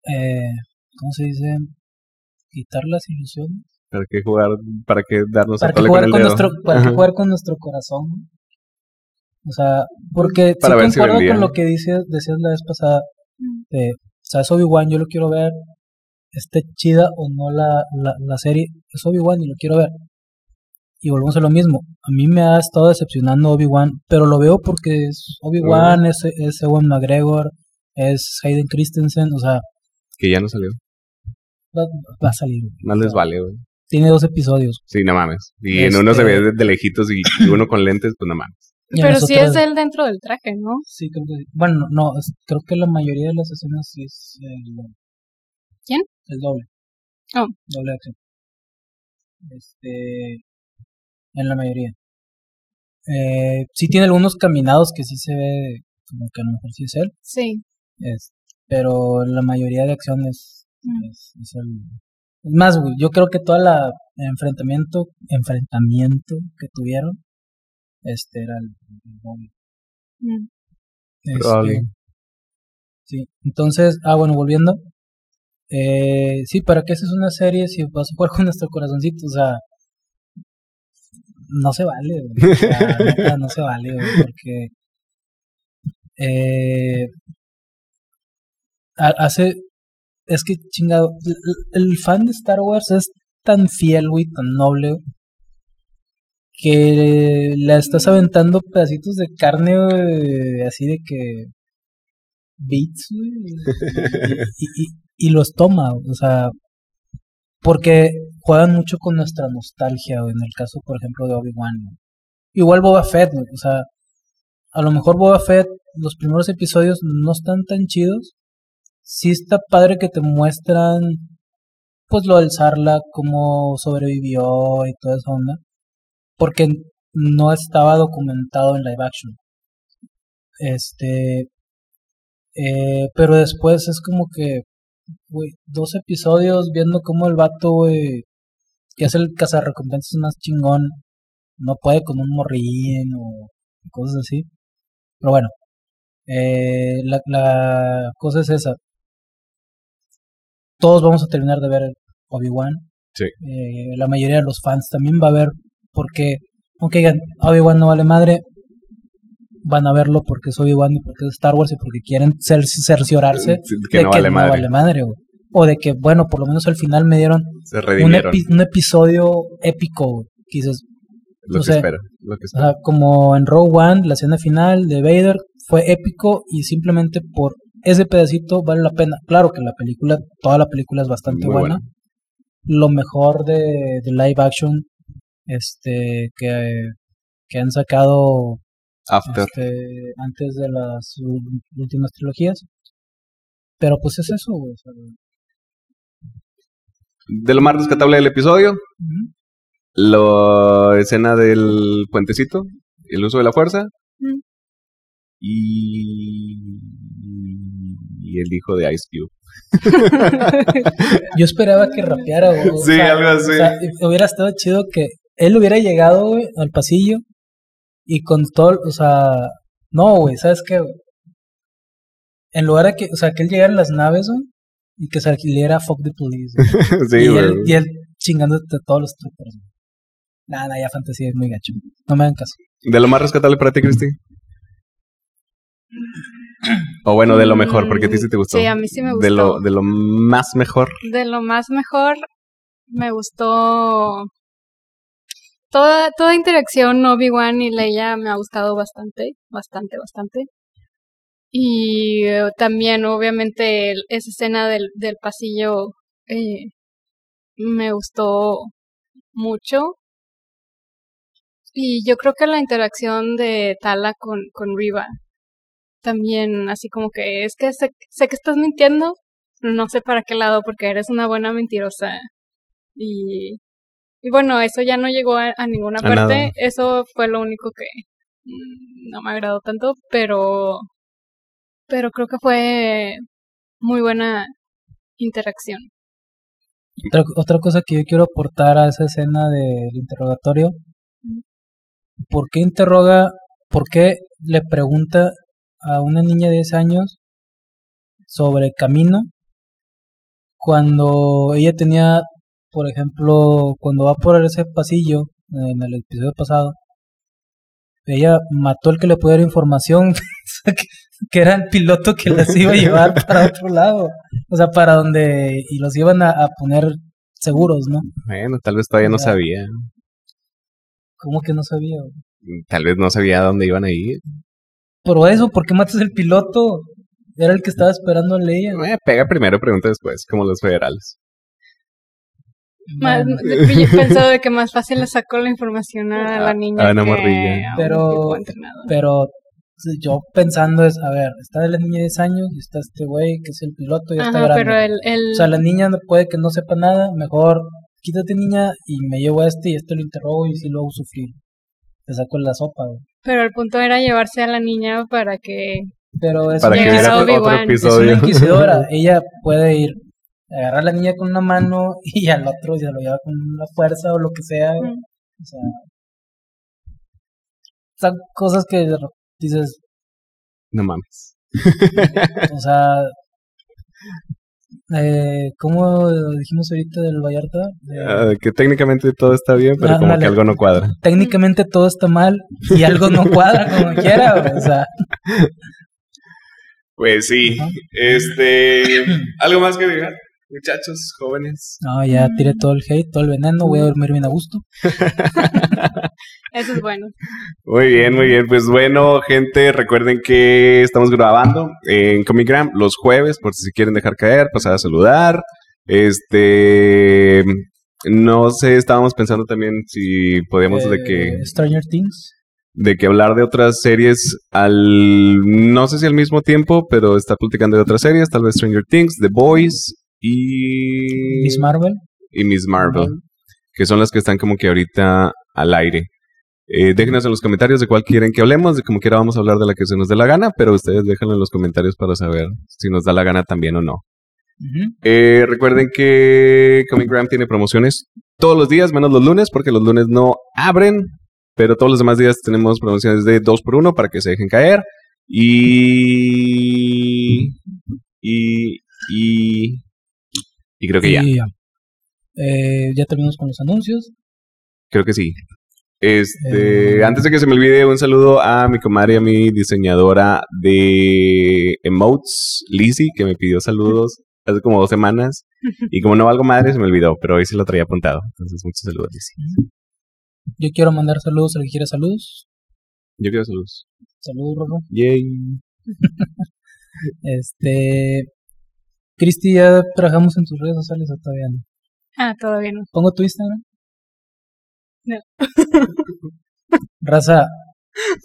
S1: Eh, ¿Cómo se dice? Quitar las ilusiones.
S3: ¿Para qué jugar? ¿Para qué darnos
S1: ¿Para
S3: a
S1: qué jugar
S3: con el
S1: con,
S3: dedo?
S1: nuestro, para qué jugar con nuestro corazón? O sea, porque
S3: Para
S1: sí
S3: ver si
S1: concuerdo
S3: vendía.
S1: con lo que decías la vez pasada. De, o sea, es Obi-Wan, yo lo quiero ver. Esté chida o no la, la, la serie, es Obi-Wan y lo quiero ver. Y volvemos a lo mismo. A mí me ha estado decepcionando Obi-Wan, pero lo veo porque es Obi-Wan, es, es Ewan McGregor, es Hayden Christensen, o sea,
S3: Que ya no salió.
S1: va, va a salir.
S3: Más les vale, güey.
S1: Tiene dos episodios.
S3: Sí, no mames. Y en uno se
S1: Este-
S3: ve de, de lejitos y uno con lentes, pues no mames.
S2: Pero sí es él dentro del traje, ¿no?
S1: Sí, creo que sí. Bueno, no, creo que la mayoría de las escenas sí es el...
S2: ¿Quién?
S1: El doble.
S2: Oh.
S1: Doble acción. Este... En la mayoría. Eh, sí tiene algunos caminados que sí se ve como que a lo mejor sí es él.
S2: Sí.
S1: Es, pero la mayoría de acciones
S2: Mm.
S1: es, es el... Es más, güey, yo creo que toda la enfrentamiento, enfrentamiento que tuvieron, este era el, el doble.
S2: Mm.
S1: Este,
S3: Probable.
S1: sí, entonces, ah, bueno, volviendo. Eh, sí, ¿para qué haces una serie si vas a jugar con nuestro corazoncito? O sea, no se vale, güey. O sea, [laughs] neta, no se vale, güey, porque eh, ha- hace, es que chingado, el, el fan de Star Wars es tan fiel, güey, tan noble, güey, que le estás aventando pedacitos de carne, así de que güey, y, y- los toma, o sea, porque juegan mucho con nuestra nostalgia, güey, en el caso, por ejemplo, de Obi-Wan. Igual Boba Fett, o sea, a lo mejor Boba Fett, los primeros episodios no están tan chidos. Sí está padre que te muestran, pues lo del Sarlacc, cómo sobrevivió y toda esa onda. Porque no estaba documentado en live action. Este, eh, pero después es como que, güey, dos episodios viendo cómo el vato, güey, que es el cazarrecompensas más chingón, no puede con un morrín o cosas así. Pero bueno, eh, la, la cosa es esa. Todos vamos a terminar de ver Obi-Wan.
S3: Sí.
S1: Eh, la mayoría de los fans también va a ver, porque, aunque digan, Obi-Wan no vale madre, van a verlo porque es Obi-Wan y porque es Star Wars y porque quieren cer- cerciorarse
S3: Sí, que
S1: de
S3: no
S1: que
S3: vale
S1: no
S3: madre.
S1: vale madre. güey. O de que, bueno, por lo menos al final me dieron un, epi- un episodio épico. Que dices,
S3: lo
S1: no
S3: que
S1: sé.
S3: espero. Lo que
S1: o
S3: espero.
S1: sea, como en Rogue One, la escena final de Vader fue épico y simplemente por ese pedacito vale la pena. Claro que la película, toda la película es bastante buena.
S3: buena.
S1: Lo mejor de, de live action este que, que han sacado
S3: After.
S1: este, antes de las últimas trilogías. Pero pues es eso, güey. o sea,
S3: De lo más rescatable del episodio, la escena del puentecito, el uso de la fuerza
S2: Mm.
S3: y, y el hijo de Ice Cube. [laughs]
S1: Yo esperaba que rapeara, o
S3: Sí,
S1: sea,
S3: algo así.
S1: o sea, hubiera estado chido que él hubiera llegado, güey, al pasillo y con todo, o sea, no, güey, ¿sabes qué? güey? En lugar de que, o sea, que él llegara en las naves, güey, y que saliera Fuck the Police. güey. [laughs]
S3: sí,
S1: y,
S3: güey.
S1: él, y él chingando a todos los troopers. nada, ya fantasía es muy gacho. No me hagan caso.
S3: De lo más rescatable para ti, Cristi. O bueno, de lo mejor, porque a ti sí te gustó.
S2: Sí, a mí sí me gustó.
S3: De lo, de lo más mejor.
S2: de lo más mejor me gustó toda toda interacción Obi-Wan y Leia me ha gustado bastante, bastante, bastante. Y eh, también obviamente esa escena del, del pasillo eh, me gustó mucho. Y yo creo que la interacción de Tala con, con Riva también así como que es que sé, sé que estás mintiendo, no sé para qué lado, porque eres una buena mentirosa. Y, y bueno, eso ya no llegó a, a ninguna
S3: A
S2: parte.
S3: nada.
S2: Eso fue lo único que mm, no me agradó tanto, pero, pero creo que fue muy buena interacción.
S1: Otra, otra cosa que yo quiero aportar a esa escena del interrogatorio. ¿Por qué interroga, por qué le pregunta a una niña de 10 años sobre camino cuando ella tenía, por ejemplo, cuando va por ese pasillo en el episodio pasado, ella mató al que le pudiera información, [laughs] que, era el piloto que las iba a llevar [laughs] para otro lado, o sea, para donde, y los iban a, a poner seguros, ¿no?
S3: Bueno, tal vez todavía no
S1: Ya.
S3: sabía.
S1: ¿Cómo que no sabía?
S3: Tal vez no sabía a dónde iban a ir.
S1: Pero eso, ¿por qué matas al piloto? Era el que estaba esperando a Leia.
S3: Eh, pega primero, pregunta después, como los federales.
S2: Más, yo pensaba de que más fácil le sacó la información a la [laughs] niña
S3: a una
S2: que
S3: morrilla.
S1: Pero- pero yo pensando es, a ver, está la niña de 10 años y está este güey que es el piloto y ya está
S2: Ajá,
S1: grande.
S2: pero el, el,
S1: O sea, la niña no puede que no sepa nada, mejor quítate niña y me llevo a este y este lo interrogo y si lo hago sufrir. Te saco la sopa, güey.
S2: pero el punto era llevarse a la niña para que
S1: Pero es
S3: Para que
S2: Obi-Wan.
S3: otro
S1: Es una
S3: episodio.
S1: inquisidora. [laughs] Ella puede ir, agarrar a la niña con una mano [laughs] y al otro se lo lleva con la fuerza o lo que sea.
S2: Mm.
S1: O sea, son cosas que dices,
S3: No mames.
S1: o sea, [laughs] eh, ¿cómo dijimos ahorita del Vallarta? Eh,
S3: Ah, que técnicamente todo está bien, pero
S1: Ah,
S3: como
S1: dale.
S3: que algo no cuadra.
S1: técnicamente todo está mal y [laughs] algo no cuadra como quiera. O sea,
S3: Pues sí. Este. ¿Algo más que digan? Muchachos, jóvenes.
S1: no, ya tiré todo el hate, todo el veneno, voy a dormir bien a gusto.
S2: eso es bueno.
S3: Muy bien, muy bien. Pues bueno, gente, recuerden que estamos grabando en Comigram los jueves, por si quieren dejar caer, pasar a saludar. Este. No sé, estábamos pensando también si podíamos de que.
S1: Eh, Stranger Things.
S3: de que hablar de otras series al no sé si al mismo tiempo, pero está platicando de otras series, tal vez Stranger Things, The Boys y
S1: Miss Marvel.
S3: y Miss Marvel, que son las que están como que ahorita al aire. Eh, déjenos en los comentarios de cuál quieren que hablemos, de como quiera vamos a hablar de la que se nos dé la gana, pero ustedes déjenlo en los comentarios para saber si nos da la gana también o no. Eh, recuerden que Comic Gram tiene promociones todos los días, menos los lunes, porque los lunes no abren. Pero todos los demás días tenemos promociones de 2 por 1 para que se dejen caer. Y. Y. Y. Y creo que ya.
S1: Y ya. Eh, ya terminamos con los anuncios.
S3: Creo que sí. Este,
S1: Eh.
S3: antes de que se me olvide, un saludo a mi comadre a mi diseñadora de emotes, Lizzie, que me pidió saludos [laughs] hace como dos semanas. Y como no valgo madre, se me olvidó, pero hoy sí lo traía apuntado. Entonces, muchos saludos, Lizzie.
S1: Yo quiero mandar saludos al que quiera saludos.
S3: Yo quiero saludos.
S1: Saludos, Rorro.
S3: Yay. [laughs]
S1: Este. Cristi, ¿ya trabajamos en tus redes sociales o todavía no?
S2: Ah, todavía no.
S1: ¿Pongo tu Instagram?
S2: No. [laughs]
S1: Raza,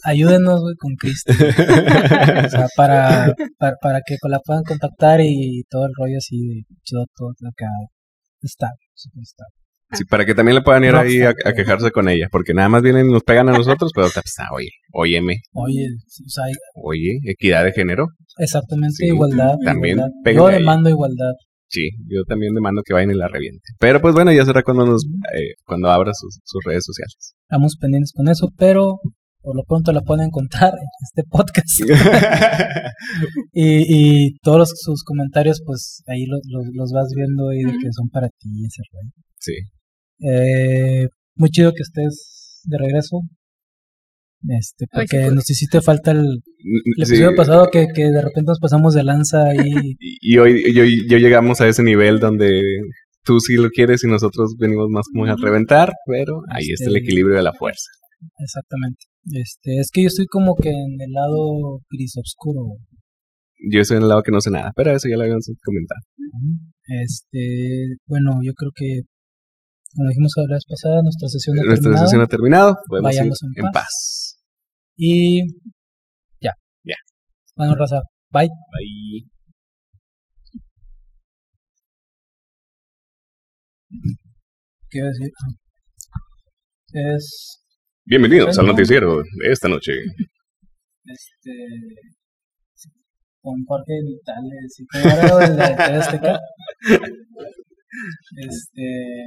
S1: ayúdenos, güey, con Cristi. O sea, para, para, para que la puedan contactar y todo el rollo así de chido, todo acá. Está, súper está.
S3: Sí, para que también le puedan ir ahí a, quejarse con ella, porque nada más vienen y nos pegan a nosotros, pero pues, ah, oye, óyeme,
S1: Oye, o sea,
S3: oye, equidad de género.
S1: exactamente
S3: Sí,
S1: igualdad.
S3: también
S1: igualdad.
S3: péguenle
S1: Yo demando igualdad.
S3: Sí, yo también demando que vayan y la revienten. Pero pues bueno, ya será cuando nos, eh, cuando abra sus, sus redes sociales.
S1: Estamos pendientes con eso, pero por lo pronto la pueden encontrar en este podcast. [laughs] y, y todos los- sus comentarios, pues ahí los, los, los vas viendo y de que son para ti ese rollo.
S3: sí.
S1: Eh, muy chido que estés de regreso. Este,
S2: Ay,
S1: porque
S2: cool.
S1: nos hiciste falta el, el
S3: Sí.
S1: episodio pasado que, que de repente nos pasamos de lanza. [laughs]
S3: Y, y hoy y hoy yo llegamos a ese nivel donde tú sí lo quieres y nosotros venimos más como a reventar, pero ahí está el
S1: Este-
S3: equilibrio de la fuerza.
S1: Exactamente. Este, es que yo estoy como que en el lado gris oscuro.
S3: Yo estoy en el lado que no sé nada, pero eso ya lo habíamos comentado.
S1: Este, bueno, yo creo que como dijimos la vez pasada, nuestra sesión ha
S3: Nuestra
S1: terminado.
S3: sesión ha terminado, podemos ir
S1: Vayamos en
S3: en
S1: paz.
S3: paz.
S1: Y ya.
S3: Ya.
S1: Bueno, raza, bye.
S3: Bye.
S1: ¿Qué decir? Ah. Es
S3: Bienvenidos al
S1: Bueno.
S3: noticiero de esta noche.
S1: este con Jorge Vitales y todo de Azteca. [laughs] Este